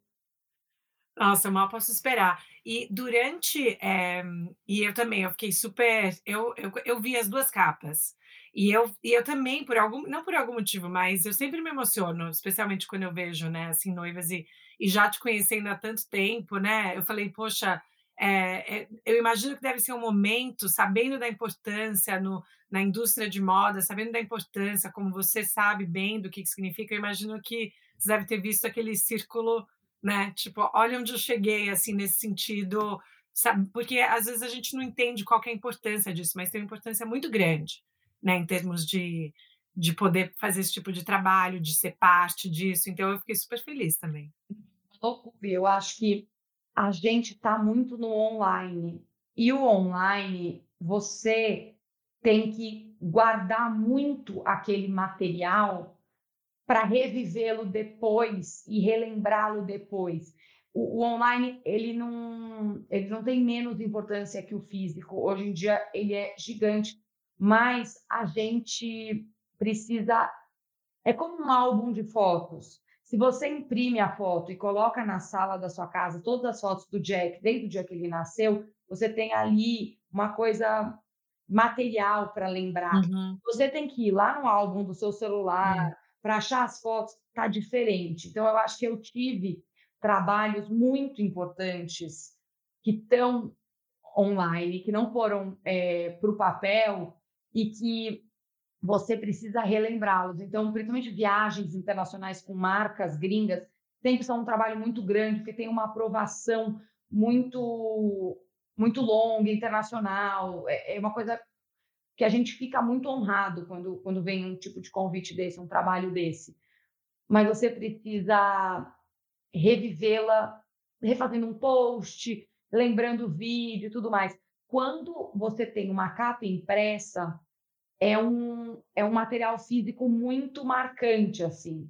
Nossa, mal posso esperar. E durante, é, e eu também, eu fiquei super, eu, eu, eu vi as duas capas. E eu, e eu também, por algum, não por algum motivo, mas eu sempre me emociono, especialmente quando eu vejo, né, assim, noivas e, e já te conhecendo há tanto tempo, né? Eu falei, poxa, é, é, eu imagino que deve ser um momento, sabendo da importância no, na indústria de moda, sabendo da importância, como você sabe bem do que, que significa, eu imagino que você deve ter visto aquele círculo, né? Tipo, olha onde eu cheguei, assim, nesse sentido, sabe? Porque às vezes a gente não entende qual é a importância disso, mas tem uma importância muito grande né, em termos de, de poder fazer esse tipo de trabalho, de ser parte disso. Então, eu fiquei super feliz também. Eu acho que a gente está muito no online. E o online, você tem que guardar muito aquele material para revivê-lo depois e relembrá-lo depois. O, o, online ele não, ele não tem menos importância que o físico. Hoje em dia ele é gigante mas a gente precisa. É como um álbum de fotos. Se você imprime a foto e coloca na sala da sua casa todas as fotos do Jack, desde o dia que ele nasceu, você tem ali uma coisa material para lembrar. Uhum. Você tem que ir lá no álbum do seu celular uhum. para achar as fotos, tá diferente. Então eu acho que eu tive trabalhos muito importantes que estão online, que não foram é, para o papel, e que você precisa relembrá-los. Então, principalmente viagens internacionais com marcas gringas, sempre são um trabalho muito grande, porque tem uma aprovação muito muito longa, internacional. É, é uma coisa que a gente fica muito honrado quando, quando vem um tipo de convite desse, um trabalho desse. Mas você precisa revivê-la, refazendo um post, lembrando o vídeo e tudo mais. Quando você tem uma capa impressa, é um, é um material físico muito marcante, assim.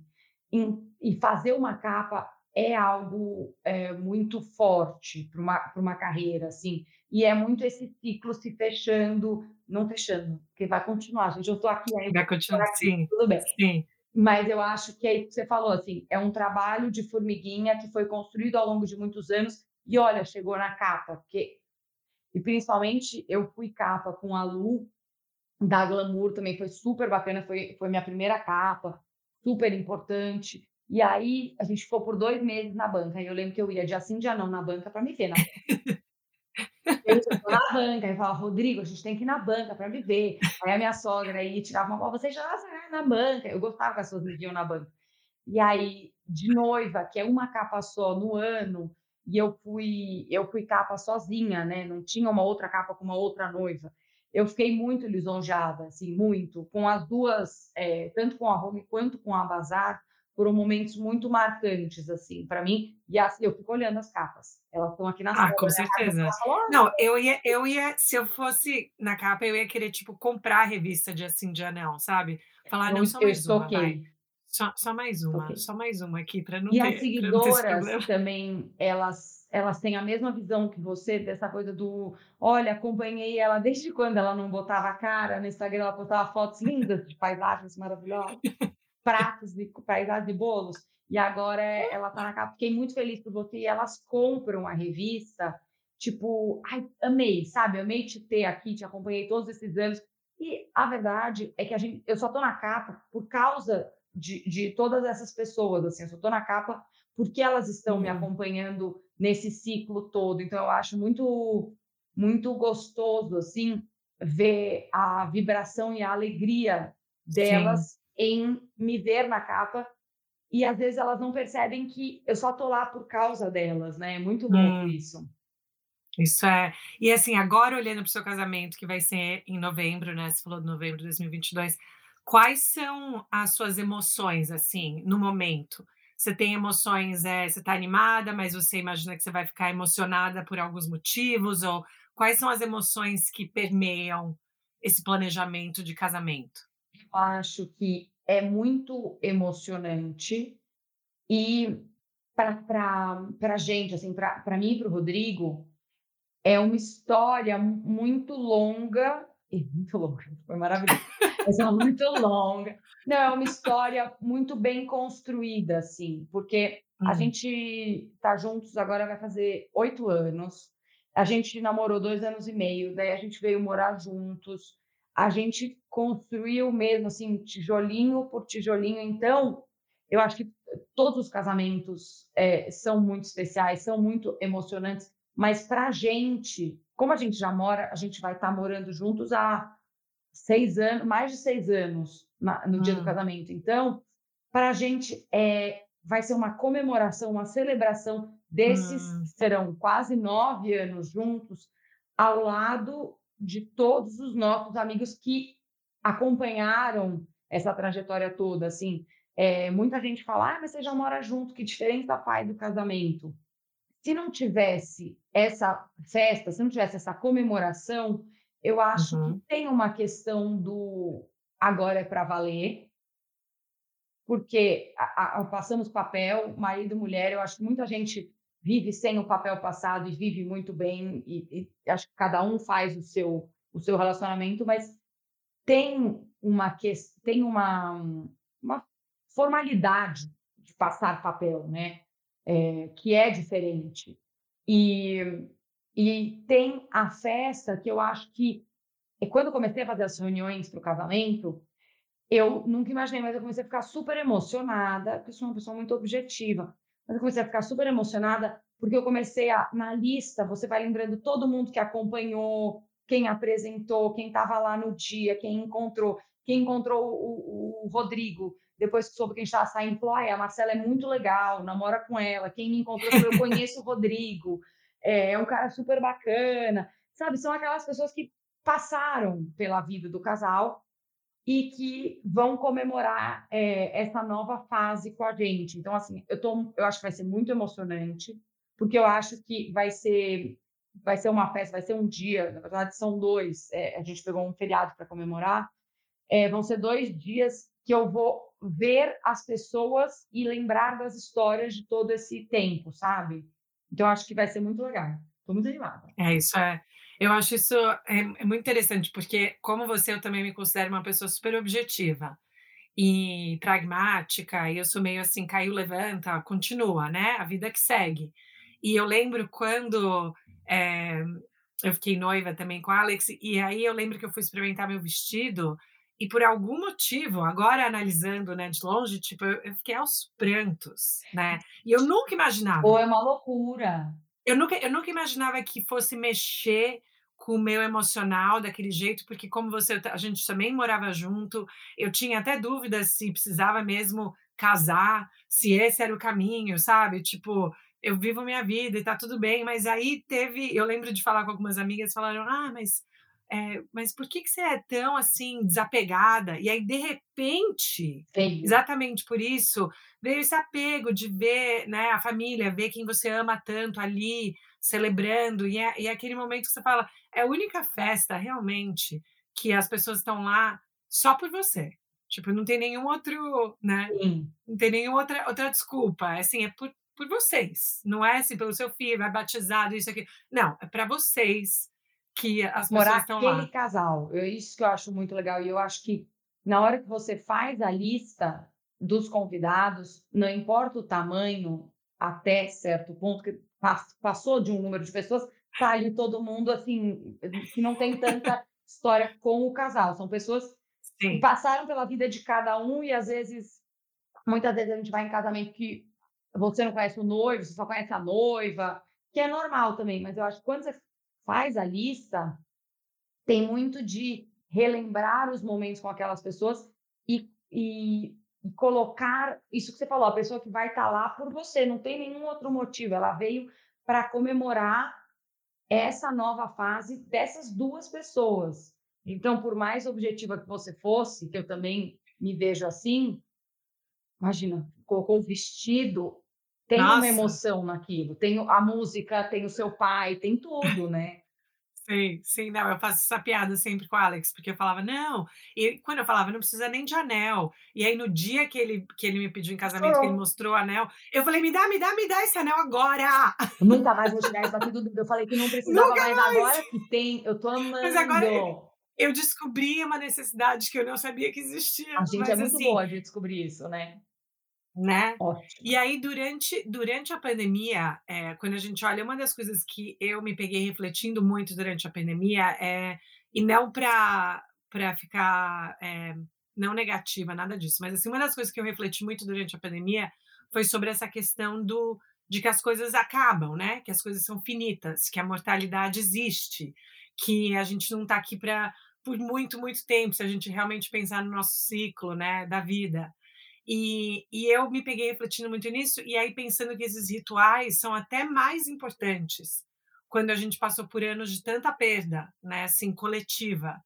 e fazer uma capa é algo é, muito forte para uma, uma carreira, assim. E é muito esse ciclo se fechando, não fechando, porque vai continuar, gente. Eu estou aqui ainda. Vai continuar, aqui, sim. Tudo bem. Sim. Mas eu acho que é isso que você falou, assim, é um trabalho de formiguinha que foi construído ao longo de muitos anos e olha, chegou na capa, porque e principalmente eu fui capa com a Lu da Glamour também foi super bacana, foi, foi minha primeira capa, super importante. E aí a gente ficou por dois meses na banca. E eu lembro que eu ia dia sim, dia não na banca para me ver. Na... eu estou na banca, eu falava, Rodrigo, a gente tem que ir na banca para me ver. Aí a minha sogra aí tirava uma bola, você já vai na banca. Eu gostava que as pessoas me viam na banca. E aí, de noiva, que é uma capa só no ano, e eu fui, eu fui capa sozinha, né? Não tinha uma outra capa com uma outra noiva eu fiquei muito lisonjeada, assim, muito, com as duas, é, tanto com a Home quanto com a Bazar, foram momentos muito marcantes, assim, para mim. E assim, eu fico olhando as capas. Elas estão aqui na Ah, com certeza. Não, eu ia, eu ia, se eu fosse na capa, eu ia querer, tipo, comprar a revista de assim, de anel, sabe? Falar, não, só mais uma, vai. Só, só mais uma, okay. só mais uma aqui para não e ter. E as seguidoras também, elas, elas têm a mesma visão que você dessa coisa do, olha, acompanhei ela desde quando ela não botava a cara no Instagram, ela postava fotos lindas de paisagens maravilhosas, pratos de paisagens de bolos. E agora ela tá na capa. Fiquei muito feliz por você. E elas compram a revista, tipo, ai, amei, sabe? Amei te ter aqui, te acompanhei todos esses anos. E a verdade é que a gente, eu só tô na capa por causa de, de todas essas pessoas, assim, eu só tô na capa porque elas estão me uhum. acompanhando nesse ciclo todo. Então eu acho muito muito gostoso assim ver a vibração e a alegria delas Sim. em me ver na capa e às vezes elas não percebem que eu só tô lá por causa delas, né? É muito louco hum. isso. Isso é. E assim, agora olhando para o seu casamento, que vai ser em novembro, né? Você falou de novembro de 2022. Quais são as suas emoções, assim, no momento? Você tem emoções, é, você está animada, mas você imagina que você vai ficar emocionada por alguns motivos? Ou quais são as emoções que permeiam esse planejamento de casamento? Eu acho que é muito emocionante e para a gente, assim, para mim e para o Rodrigo, é uma história muito longa, e muito longa, foi maravilhoso, mas é muito longa. Não, é uma história muito bem construída, assim, porque hum. a gente tá juntos agora, vai fazer oito anos, a gente namorou dois anos e meio, daí a gente veio morar juntos, a gente construiu mesmo, assim, tijolinho por tijolinho. Então, eu acho que todos os casamentos é, são muito especiais, são muito emocionantes, mas para a gente, como a gente já mora, a gente vai estar tá morando juntos há seis anos, mais de seis anos na, no hum. dia do hum. casamento. Então, para a gente é, vai ser uma comemoração, uma celebração desses hum. serão quase nove anos juntos ao lado de todos os nossos amigos que acompanharam essa trajetória toda, assim, é, muita gente fala, ah, mas você já mora junto, que diferença faz do casamento? Se não tivesse essa festa, se não tivesse essa comemoração, eu acho uhum. que tem uma questão do agora é para valer, porque a, a, passamos papel, marido e mulher, eu acho que muita gente vive sem o papel passado e vive muito bem, e, e acho que cada um faz o seu, o seu relacionamento, mas tem uma tem uma, uma formalidade de passar papel, né? É, que é diferente. E, e tem a festa que eu acho que, quando eu comecei a fazer as reuniões para o casamento, eu nunca imaginei, mas eu comecei a ficar super emocionada, porque sou uma pessoa muito objetiva. Mas eu comecei a ficar super emocionada porque eu comecei a, na lista, você vai lembrando todo mundo que acompanhou, quem apresentou, quem estava lá no dia, quem encontrou, quem encontrou o, o, Rodrigo, depois que soube que a gente estava saindo, falou, a Marcela é muito legal, namora com ela, quem me encontrou, eu conheço o Rodrigo, é, é um cara super bacana, sabe? São aquelas pessoas que passaram pela vida do casal e que vão comemorar é, essa nova fase com a gente. Então, assim, eu, tô, eu acho que vai ser muito emocionante, porque eu acho que vai ser vai ser uma festa, vai ser um dia, na verdade são dois, é, a gente pegou um feriado para comemorar, é, vão ser dois dias que eu vou ver as pessoas e lembrar das histórias de todo esse tempo, sabe? Então, acho que vai ser muito legal. Estou muito animada. É, isso é. Eu acho isso é, é, muito interessante, porque, como você, eu também me considero uma pessoa super objetiva e pragmática, e eu sou meio assim, caiu, levanta, continua, né? A vida que segue. E eu lembro quando é, eu fiquei noiva também com a Alex, e aí eu lembro que eu fui experimentar meu vestido, e por algum motivo, agora analisando né, de longe, tipo, eu, eu fiquei aos prantos, né? E eu nunca imaginava. Ou é uma loucura. Eu nunca, eu nunca imaginava que fosse mexer com o meu emocional daquele jeito, porque como você, a gente também morava junto, eu tinha até dúvidas se precisava mesmo casar, se esse era o caminho, sabe? Tipo, eu vivo minha vida e tá tudo bem, mas aí teve, eu lembro de falar com algumas amigas, falaram, ah, mas é, mas por que, que você é tão assim desapegada? E aí, de repente, Sim. exatamente por isso, veio esse apego de ver né, a família, ver quem você ama tanto ali, celebrando, e é, e é aquele momento que você fala, é a única festa realmente que as pessoas estão lá só por você. Tipo, não tem nenhum outro, né? Sim. Não tem nenhuma outra, outra desculpa. É assim, é por, por vocês. Não é assim pelo seu filho, vai batizado, isso aqui. Não, é para vocês que as Morar pessoas estão lá. aquele casal. É isso que eu acho muito legal. E eu acho que na hora que você faz a lista dos convidados, não importa o tamanho, até certo ponto, que passou de um número de pessoas, tá ali todo mundo assim, que não tem tanta história com o casal. São pessoas que Sim. passaram pela vida de cada um e às vezes, muitas vezes a gente vai em casamento que você não conhece o noivo, você só conhece a noiva, que é normal também, mas eu acho que quando você faz a lista, tem muito de relembrar os momentos com aquelas pessoas e, e, colocar isso que você falou, a pessoa que vai estar lá por você, não tem nenhum outro motivo, ela veio para comemorar essa nova fase dessas duas pessoas. Então, por mais objetiva que você fosse, que eu também me vejo assim, imagina, colocou o vestido, tem uma Nossa. emoção naquilo, tem a música, tem o seu pai, tem tudo, né? Sim, sim, não, eu faço essa piada sempre com o Alex, porque eu falava, não, e quando eu falava, não precisa nem de anel. E aí, no dia que ele, que ele me pediu em casamento, que ele mostrou o anel, eu falei, me dá, me dá, me dá esse anel agora! Eu nunca mais vou tirar isso aqui do. Eu falei que não precisava, Nunca mas mais! agora que tem, eu tô amando. Mas agora eu descobri uma necessidade que eu não sabia que existia. A gente mas é muito assim, boa de descobrir isso, né? Né? Ótimo. E aí, durante, durante a pandemia, é, quando a gente olha, uma das coisas que eu me peguei refletindo muito durante a pandemia é, e não para ficar é, não negativa, nada disso, mas assim, uma das coisas que eu refleti muito durante a pandemia foi sobre essa questão do de que as coisas acabam, né? Que as coisas são finitas, que a mortalidade existe, que a gente não está aqui para por muito, muito tempo, se a gente realmente pensar no nosso ciclo, né, da vida. E, e eu me peguei refletindo muito nisso, e aí pensando que esses rituais são até mais importantes quando a gente passou por anos de tanta perda, né, assim, coletiva.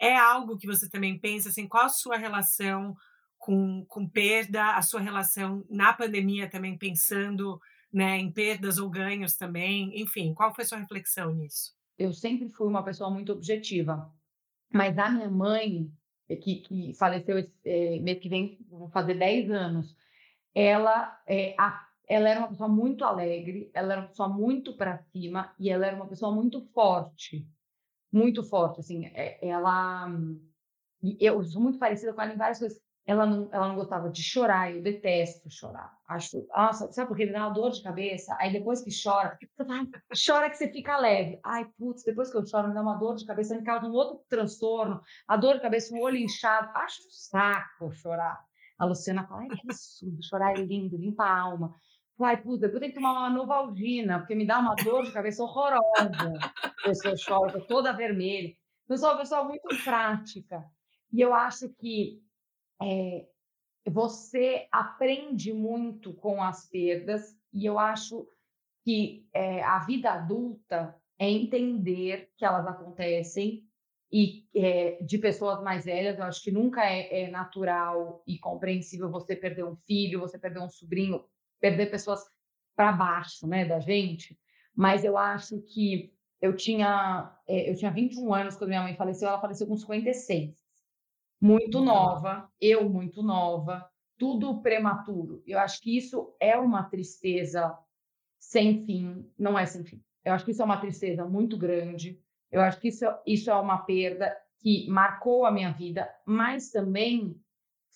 É algo que você também pensa, assim, qual a sua relação com, com perda, a sua relação na pandemia também pensando, né, em perdas ou ganhos também, enfim, qual foi a sua reflexão nisso? Eu sempre fui uma pessoa muito objetiva, mas a minha mãe, que, que faleceu esse, é, mês que vem, vou fazer 10 anos, ela, é, a, ela era uma pessoa muito alegre, ela era uma pessoa muito para cima e ela era uma pessoa muito forte, muito forte, assim, é, ela... Eu sou muito parecida com ela em várias coisas. Ela não, ela não gostava de chorar, eu detesto chorar. Acho, nossa, sabe por quê? Me dá uma dor de cabeça. Aí depois que chora, fala, chora que você fica leve. Ai, putz, depois que eu choro, me dá uma dor de cabeça, me causa um outro transtorno, a dor de cabeça, o olho inchado. Acho um saco chorar. A Luciana fala, ai, que absurdo, chorar é lindo, limpa a alma. Ai, putz, depois tenho que tomar uma Novalgina, porque me dá uma dor de cabeça horrorosa. Choro, eu tô toda vermelha. Eu sou uma pessoa muito prática. E eu acho que é, você aprende muito com as perdas, e eu acho que é, a vida adulta é entender que elas acontecem e é, de pessoas mais velhas, eu acho que nunca é, é, natural e compreensível você perder um filho, você perder um sobrinho, perder pessoas para baixo, né, da gente. Mas eu acho que eu tinha eu tinha 21 anos quando minha mãe faleceu, ela faleceu com 56 muito nova, eu muito nova, tudo prematuro. Eu acho que isso é uma tristeza sem fim, não é sem fim. Eu acho que isso é uma tristeza muito grande. Eu acho que isso, isso é uma perda que marcou a minha vida, mas também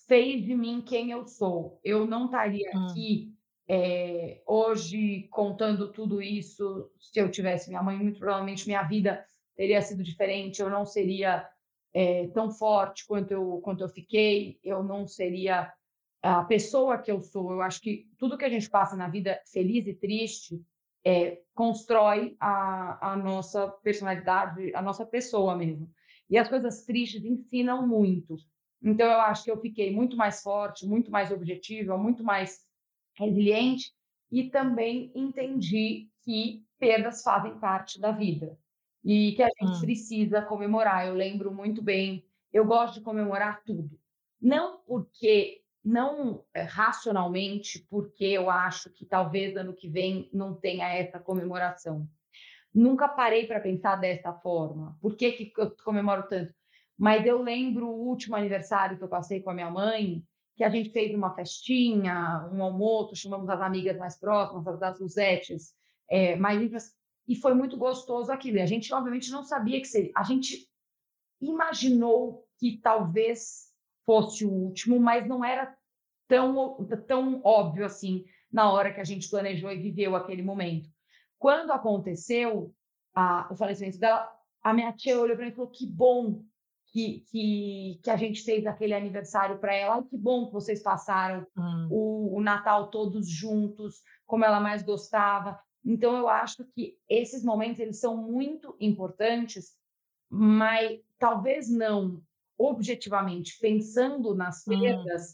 fez de mim quem eu sou. Eu não estaria Hum. aqui é, hoje contando tudo isso se eu tivesse minha mãe. Muito provavelmente minha vida teria sido diferente. Eu não seria é, tão forte quanto eu, quanto eu fiquei, eu não seria a pessoa que eu sou. Eu acho que tudo que a gente passa na vida, feliz e triste, é, constrói a, a nossa personalidade, a nossa pessoa mesmo. E as coisas tristes ensinam muito. Então, eu acho que eu fiquei muito mais forte, muito mais objetiva, muito mais resiliente e também entendi que perdas fazem parte da vida e que a gente Hum. precisa comemorar. Eu lembro muito bem, eu gosto de comemorar tudo. Não porque, não é, racionalmente, porque eu acho que talvez ano que vem não tenha essa comemoração. Nunca parei para pensar dessa forma. Por que, que eu comemoro tanto? Mas eu lembro o último aniversário que eu passei com a minha mãe, que a gente fez uma festinha, um almoço, chamamos as amigas mais próximas, as das Luzetes, é, mais íntimas, e foi muito gostoso aquilo. E a gente, obviamente, não sabia que seria. A gente imaginou que talvez fosse o último, mas não era tão, tão óbvio assim na hora que a gente planejou e viveu aquele momento. Quando aconteceu a, o falecimento dela, a minha tia olhou para mim e falou: que bom que, que, que a gente fez aquele aniversário para ela, que bom que vocês passaram hum. o, o Natal todos juntos, como ela mais gostava. Então, eu acho que esses momentos eles são muito importantes, mas talvez não objetivamente pensando nas perdas,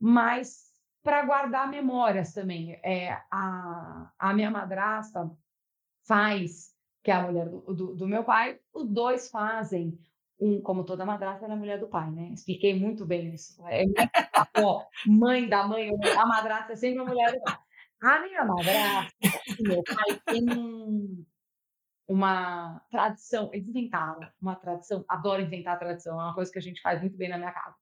hum. mas para guardar memórias também. É, a, a minha madrasta faz, que é a mulher do, do, do meu pai, os dois fazem um, como toda madrasta, era a mulher do pai, né? Expliquei muito bem isso. É, ó, mãe da mãe, a madrasta é sempre a mulher do pai. A minha madrasta, meu pai tem um, uma tradição, eles inventaram uma tradição, adoro inventar tradição, é uma coisa que a gente faz muito bem na minha casa.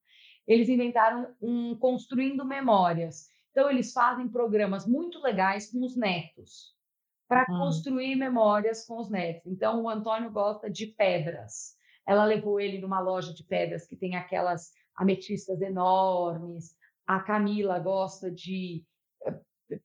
Eles inventaram um Construindo Memórias. Então, eles fazem programas muito legais com os netos, para hum. construir memórias com os netos. Então, o Antônio gosta de pedras. Ela levou ele numa loja de pedras que tem aquelas ametistas enormes. A Camila gosta de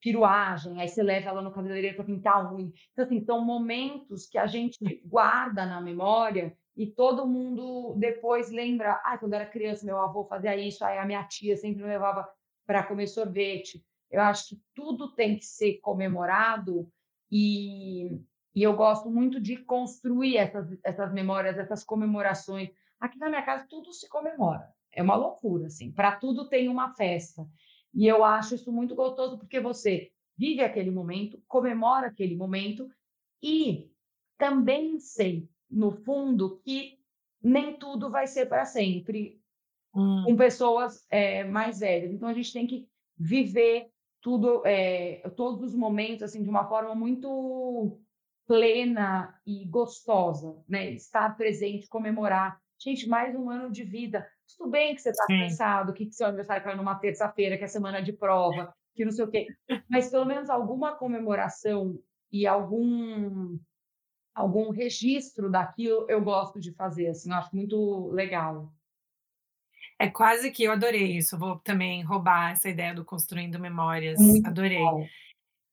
piruagem, aí você leva ela no cabeleireiro para pintar unha. Então, assim, são momentos que a gente guarda na memória e todo mundo depois lembra, ah, quando era criança, meu avô fazia isso, aí a minha tia sempre me levava para comer sorvete. Eu acho que tudo tem que ser comemorado e e eu gosto muito de construir essas, essas memórias, essas comemorações. Aqui na minha casa tudo se comemora. É uma loucura, assim. Para tudo tem uma festa. E eu acho isso muito gostoso porque você vive aquele momento, comemora aquele momento e também sei, no fundo, que nem tudo vai ser para sempre hum. com pessoas é, mais velhas. Então a gente tem que viver tudo, é, todos os momentos assim de uma forma muito plena e gostosa, né? Estar presente, comemorar. Gente, mais um ano de vida. Tudo bem que você está cansado, que, que seu aniversário caiu numa terça-feira, que é semana de prova, que não sei o quê. Mas pelo menos alguma comemoração e algum algum registro daquilo eu gosto de fazer, assim, eu acho muito legal. É quase que eu adorei isso. Vou também roubar essa ideia do construindo memórias. Muito adorei.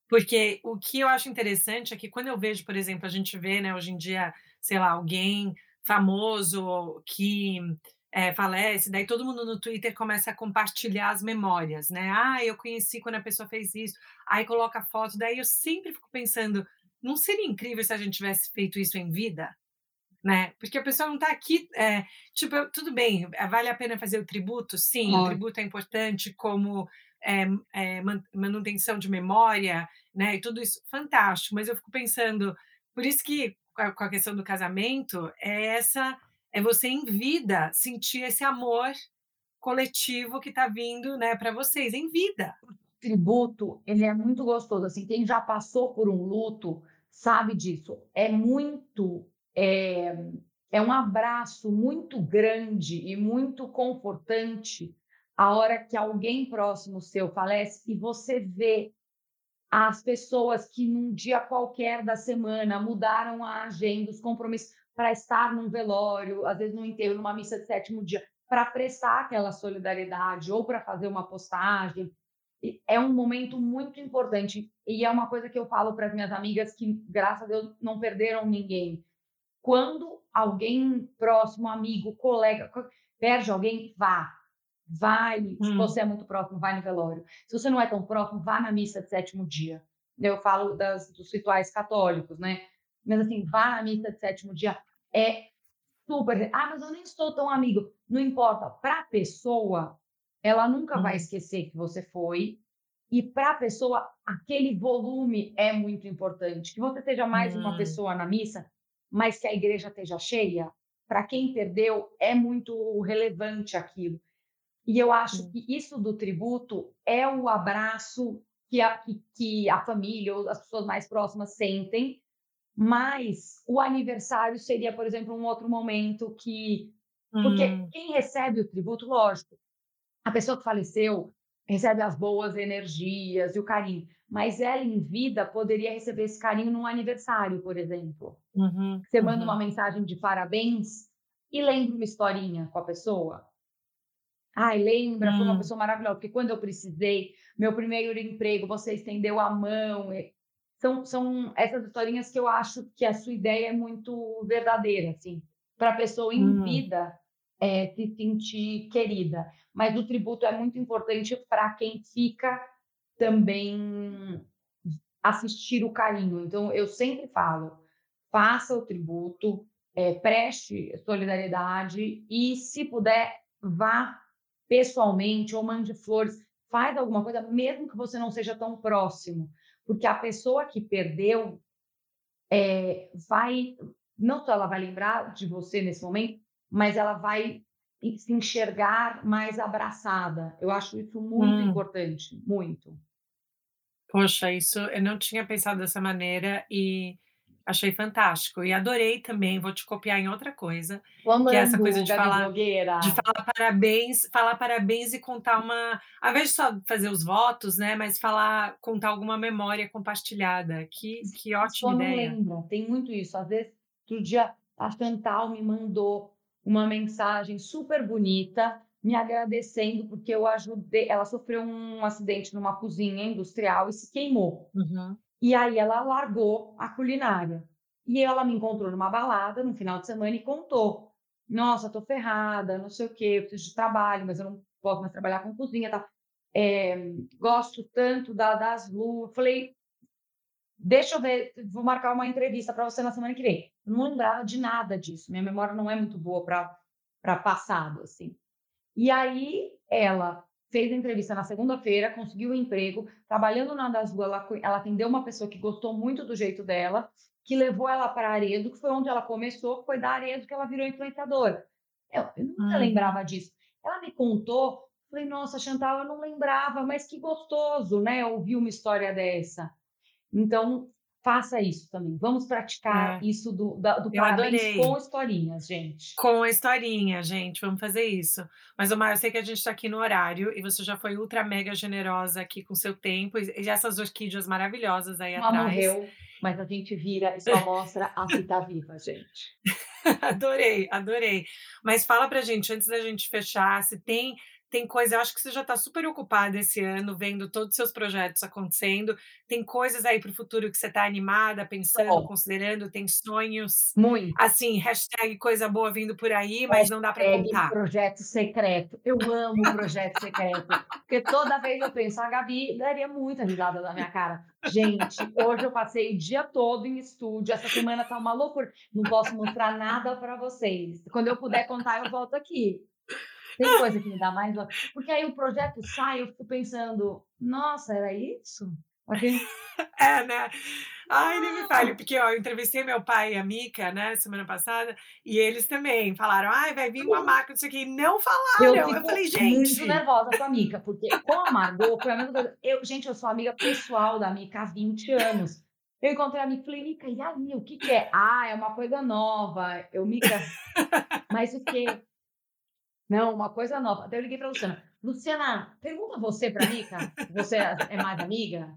Porque o que eu acho interessante é que quando eu vejo, por exemplo, a gente vê, né, hoje em dia, sei lá, alguém famoso que é, falece, daí todo mundo no Twitter começa a compartilhar as memórias, né? Ah, eu conheci quando a pessoa fez isso, aí coloca foto, daí eu sempre fico pensando, não seria incrível se a gente tivesse feito isso em vida? Né? Porque a pessoa não está aqui, é, tipo, tudo bem, vale a pena fazer o tributo? Sim, o tributo é importante como é, é, manutenção de memória, né? E tudo isso fantástico. Mas eu fico pensando, por isso que com a questão do casamento é essa, é você em vida sentir esse amor coletivo que está vindo, né, para vocês em vida. O tributo, ele é muito gostoso. Assim, quem já passou por um luto sabe disso. É muito é, é um abraço muito grande e muito confortante a hora que alguém próximo seu falece e você vê as pessoas que num dia qualquer da semana mudaram a agenda, os compromissos para estar num velório, às vezes num enterro, numa missa de sétimo dia, para prestar aquela solidariedade ou para fazer uma postagem. É um momento muito importante e é uma coisa que eu falo para as minhas amigas que, graças a Deus, não perderam ninguém. Quando alguém próximo, amigo, colega, perde alguém, vá vai, hum. se você é muito próximo, vai no velório. Se você não é tão próximo, vá na missa de sétimo dia. Eu falo das, dos rituais católicos, né? Mas assim, vá na missa de sétimo dia. É super. Ah, mas eu nem estou tão amigo. Não importa. Para a pessoa, ela nunca hum. vai esquecer que você foi. E para a pessoa, aquele volume é muito importante. Que você seja mais hum. uma pessoa na missa, mas que a igreja esteja cheia. Para quem perdeu, é muito relevante aquilo. E eu acho que isso do tributo é o abraço que a, que, que a família ou as pessoas mais próximas sentem, mas o aniversário seria, por exemplo, um outro momento que Porque Hum. quem recebe o tributo, lógico, a pessoa que faleceu recebe as boas energias e o carinho, mas ela em vida poderia receber esse carinho num aniversário, por exemplo. Uhum, Você manda uma uhum. mensagem de parabéns e lembra uma historinha com a pessoa. Ai, lembra, foi uma Hum. pessoa maravilhosa, porque quando eu precisei, meu primeiro emprego, você estendeu a mão. e- São, são essas historinhas que eu acho que a sua ideia é muito verdadeira, assim, para a pessoa em Hum. vida é, se sentir querida. Mas o tributo é muito importante para quem fica também assistir o carinho. Então, eu sempre falo, faça o tributo, é, preste solidariedade e, se puder, vá pessoalmente ou mande flores, faz alguma coisa, mesmo que você não seja tão próximo, porque a pessoa que perdeu é, vai, não só ela vai lembrar de você nesse momento, mas ela vai se enxergar mais abraçada. Eu acho isso muito Hum. importante, muito. Poxa, isso eu não tinha pensado dessa maneira e achei fantástico. E adorei também, vou te copiar em outra coisa, que é essa coisa de falar blogueira. de falar parabéns falar parabéns e contar uma ao invés de só fazer os votos, né, mas falar contar alguma memória compartilhada. Que que ótima pessoa não ideia. lembra, tem muito isso. Às vezes, outro dia, a Chantal me mandou uma mensagem super bonita, me agradecendo porque eu ajudei. Ela sofreu um acidente numa cozinha industrial e se queimou. Uhum. E aí ela largou a culinária. E ela me encontrou numa balada no final de semana e contou: Nossa, tô ferrada, não sei o quê, preciso de trabalho, mas eu não posso mais trabalhar com cozinha, tá? É, gosto tanto da, das luvas. Falei, deixa eu ver, vou marcar uma entrevista para você na semana que vem. Eu não lembrava de nada disso, minha memória não é muito boa para passado, assim. E aí ela fez a entrevista na segunda-feira, conseguiu o emprego, trabalhando na Ruas, ela, ela atendeu uma pessoa que gostou muito do jeito dela, que levou ela para Aredo, que foi onde ela começou, foi da Aredo que ela virou influenciadora. Eu, eu nunca Uhum. lembrava disso. Ela me contou, falei, nossa, Chantal, eu não lembrava, mas que gostoso, né, ouvir uma história dessa. Então, faça isso também. Vamos praticar É. isso do, da- do Eu parabéns adorei. com historinhas, gente. Com a historinha, gente, vamos fazer isso. Mas, Omar, eu sei que a gente está aqui no horário e você já foi ultra mega generosa aqui com seu tempo e e essas orquídeas maravilhosas aí Uma atrás. morreu, mas a gente vira e só mostra a que tá viva, gente. Adorei, adorei. Mas fala pra gente, antes da gente fechar, se tem tem coisa eu acho que você já está super ocupada esse ano, vendo todos os seus projetos acontecendo. Tem coisas aí para o futuro que você está animada, pensando, considerando, tem sonhos, Muito. assim, hashtag coisa boa vindo por aí, mas não dá para Hashtag contar. projeto secreto. Eu amo projeto secreto. Porque toda vez eu penso, a Gabi daria muita risada da minha cara. Gente, hoje eu passei o dia todo em estúdio. Essa semana tá uma loucura. Não posso mostrar nada para vocês. Quando eu puder contar, eu volto aqui. Tem coisa que me dá mais. Porque aí o projeto sai, eu fico pensando, nossa, era isso? Aqui- É, né? Ai, nem me fale, porque ó, eu entrevistei meu pai e a Mica, né, semana passada, e eles também falaram: ai, vai vir uma marca, não sei o que, e não falaram. Eu, fico falei, muito gente. nervosa com a Mica, porque com a Margot foi a mesma coisa. Eu, gente, eu sou amiga pessoal da Mica há 20 anos. Eu encontrei a Mica e falei, Mica, e aí, o que que é? Ah, é uma coisa nova. Eu, Mica, mas o quê? Não, uma coisa nova. Daí eu liguei pra Luciana. Luciana, pergunta você pra Mica. Você é mais amiga?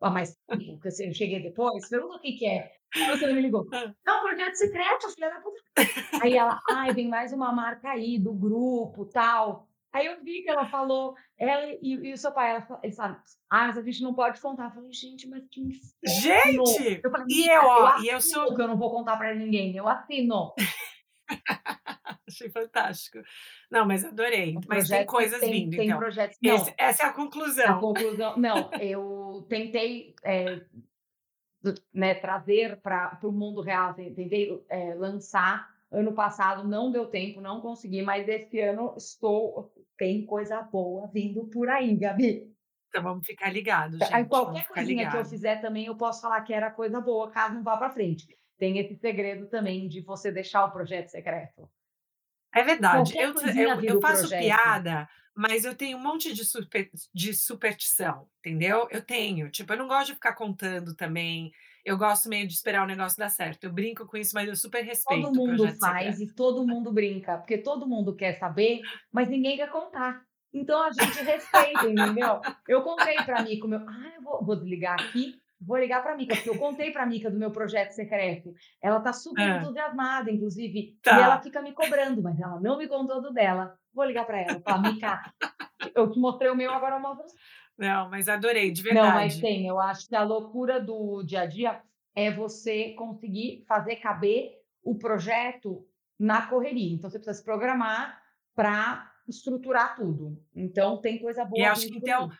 Ah, porque eu cheguei depois. Pergunta o que que é. A Luciana me ligou. É um projeto secreto, filha da puta. Aí ela, ai, vem mais uma marca aí do grupo, tal. Aí eu vi que ela falou, ela e, e o seu pai, ela, eles falaram, ah, mas a gente não pode contar. Eu falei, gente, mas que inferno. Gente! Eu falei, E "Mica, eu, ó, e eu assino sou. que eu não vou contar pra ninguém, eu assino. Achei fantástico. Não, mas adorei. Um Mas tem coisas tem, vindo, tem então. projetos, não, Esse- essa é a a conclusão. conclusão, não, eu tentei é, né, trazer para o mundo real, te- tentei é, lançar, ano passado não deu tempo, não consegui, mas esse ano estou, tem coisa boa vindo por aí, Gabi. Então vamos ficar ligados, gente. Aí qualquer coisinha que eu fizer também, eu posso falar que era coisa boa, caso não vá para frente. Tem esse segredo também de você deixar o projeto secreto. É verdade. Eu, eu, eu faço projeto. piada, mas eu tenho um monte de, super, de superstição, entendeu? Eu tenho. Tipo, eu não gosto de ficar contando também. Eu gosto meio de esperar o negócio dar certo. Eu brinco com isso, mas eu super respeito. Todo mundo faz e todo mundo brinca, porque todo mundo quer saber, mas ninguém quer contar. Então a gente respeita, entendeu? Eu contei para mim com meu. Ah, eu vou, vou desligar aqui Vou ligar para a Mica, porque eu contei para a Mica do meu projeto secreto. Ela está super é. entusiasmada, inclusive. Tá. E ela fica me cobrando, mas ela não me contou do dela. Vou ligar para ela. Falar, Mica, eu te mostrei o meu, agora eu mostro. Não, mas adorei, de verdade. Não, mas tem. Eu acho que a loucura do dia a dia é você conseguir fazer caber o projeto na correria. Então, você precisa se programar para estruturar tudo. Então, tem coisa boa. E acho que, então,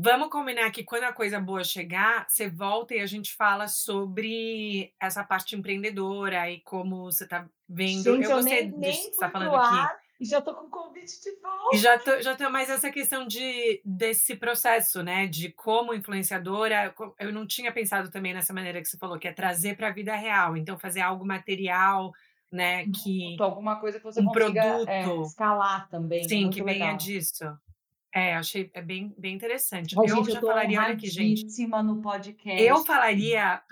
Vamos combinar que quando a coisa boa chegar, você volta e a gente fala sobre essa parte empreendedora e como você está vendo. Gente, eu eu nem, disso que você está falando aqui. E já tô com convite de volta. E já tô, já tô mais essa questão de, desse processo, né? De como influenciadora. Eu não tinha pensado também nessa maneira que você falou, que é trazer para a vida real. Então, fazer algo material, né? Que. Alguma coisa que você um consiga é, produto. É, escalar também. Sim, que venha disso. É, achei é bem, bem interessante. Ai, eu gente, já eu falaria, olha aqui, gente. no podcast. Eu falaria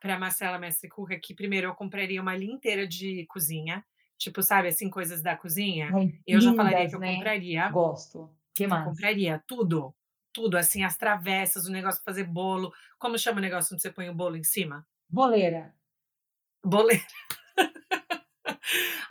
para Marcela Mestre Cuca que primeiro eu compraria uma linha inteira de cozinha, tipo, sabe, assim, coisas da cozinha. Ai, eu lindas, já falaria que eu né? compraria. Gosto. que mais? Eu compraria tudo. Tudo, assim, as travessas, o negócio para fazer bolo. Como chama o negócio onde você põe o bolo em cima? Boleira. Boleira.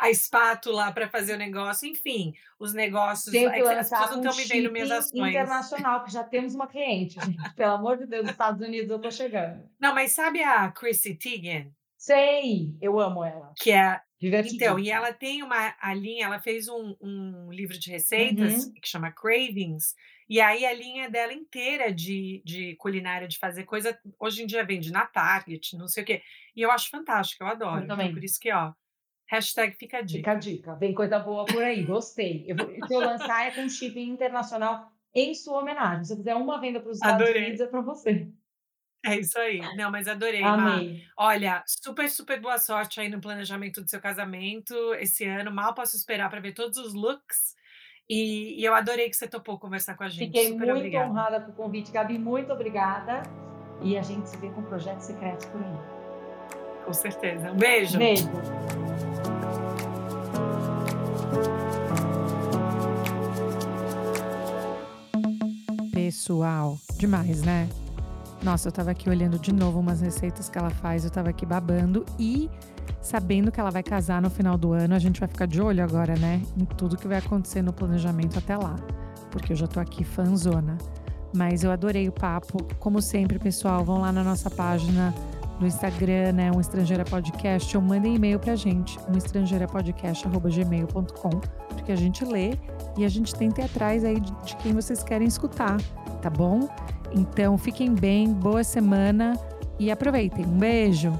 a espátula para fazer o negócio, enfim, os negócios. Tem que é me vendo minhas ações. internacional, que já temos uma cliente, gente. Pelo amor de Deus, Estados Unidos eu tô chegando. Não, mas sabe a Chrissy Teigen? Sei, eu amo ela. Que é então, e ela tem uma a linha, ela fez um, um livro de receitas uhum. que chama Cravings, e aí a linha dela inteira de, de culinária, de fazer coisa, hoje em dia vende na Target, não sei o quê. E eu acho fantástico, eu adoro. Eu também. Então, por isso que, ó, Hashtag fica a dica. Fica a dica. Vem coisa boa por aí. Gostei. Eu, se eu lançar é com shipping internacional em sua homenagem. Se eu fizer uma venda para os Estados adorei. Unidos, é para você. É isso aí. Não, mas adorei, Amei. Olha, super, super boa sorte aí no planejamento do seu casamento esse ano. Mal posso esperar para ver todos os looks. E, e, eu adorei que você topou conversar com a gente. Fiquei super muito obrigada. honrada com o convite, Gabi. Muito obrigada. E a gente se vê com projetos secretos por aí. Com certeza. Um beijo. Beijo. Pessoal, demais, né? Nossa, eu tava aqui olhando de novo umas receitas que ela faz, eu tava aqui babando e sabendo que ela vai casar no final do ano, a gente vai ficar de olho agora, né? Em tudo que vai acontecer no planejamento até lá, porque eu já tô aqui fanzona. Mas eu adorei o papo. Como sempre, pessoal, vão lá na nossa página no Instagram, né, um estrangeira podcast, ou mandem e-mail pra gente, um estrangeirapodcast@gmail.com, porque a gente lê e a gente tenta ir atrás aí de, de quem vocês querem escutar, tá bom? Então, fiquem bem, boa semana e aproveitem. Um beijo.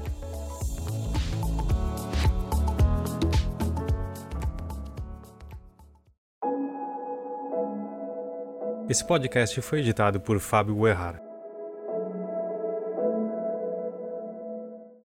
Esse podcast foi editado por Fábio Guerrara.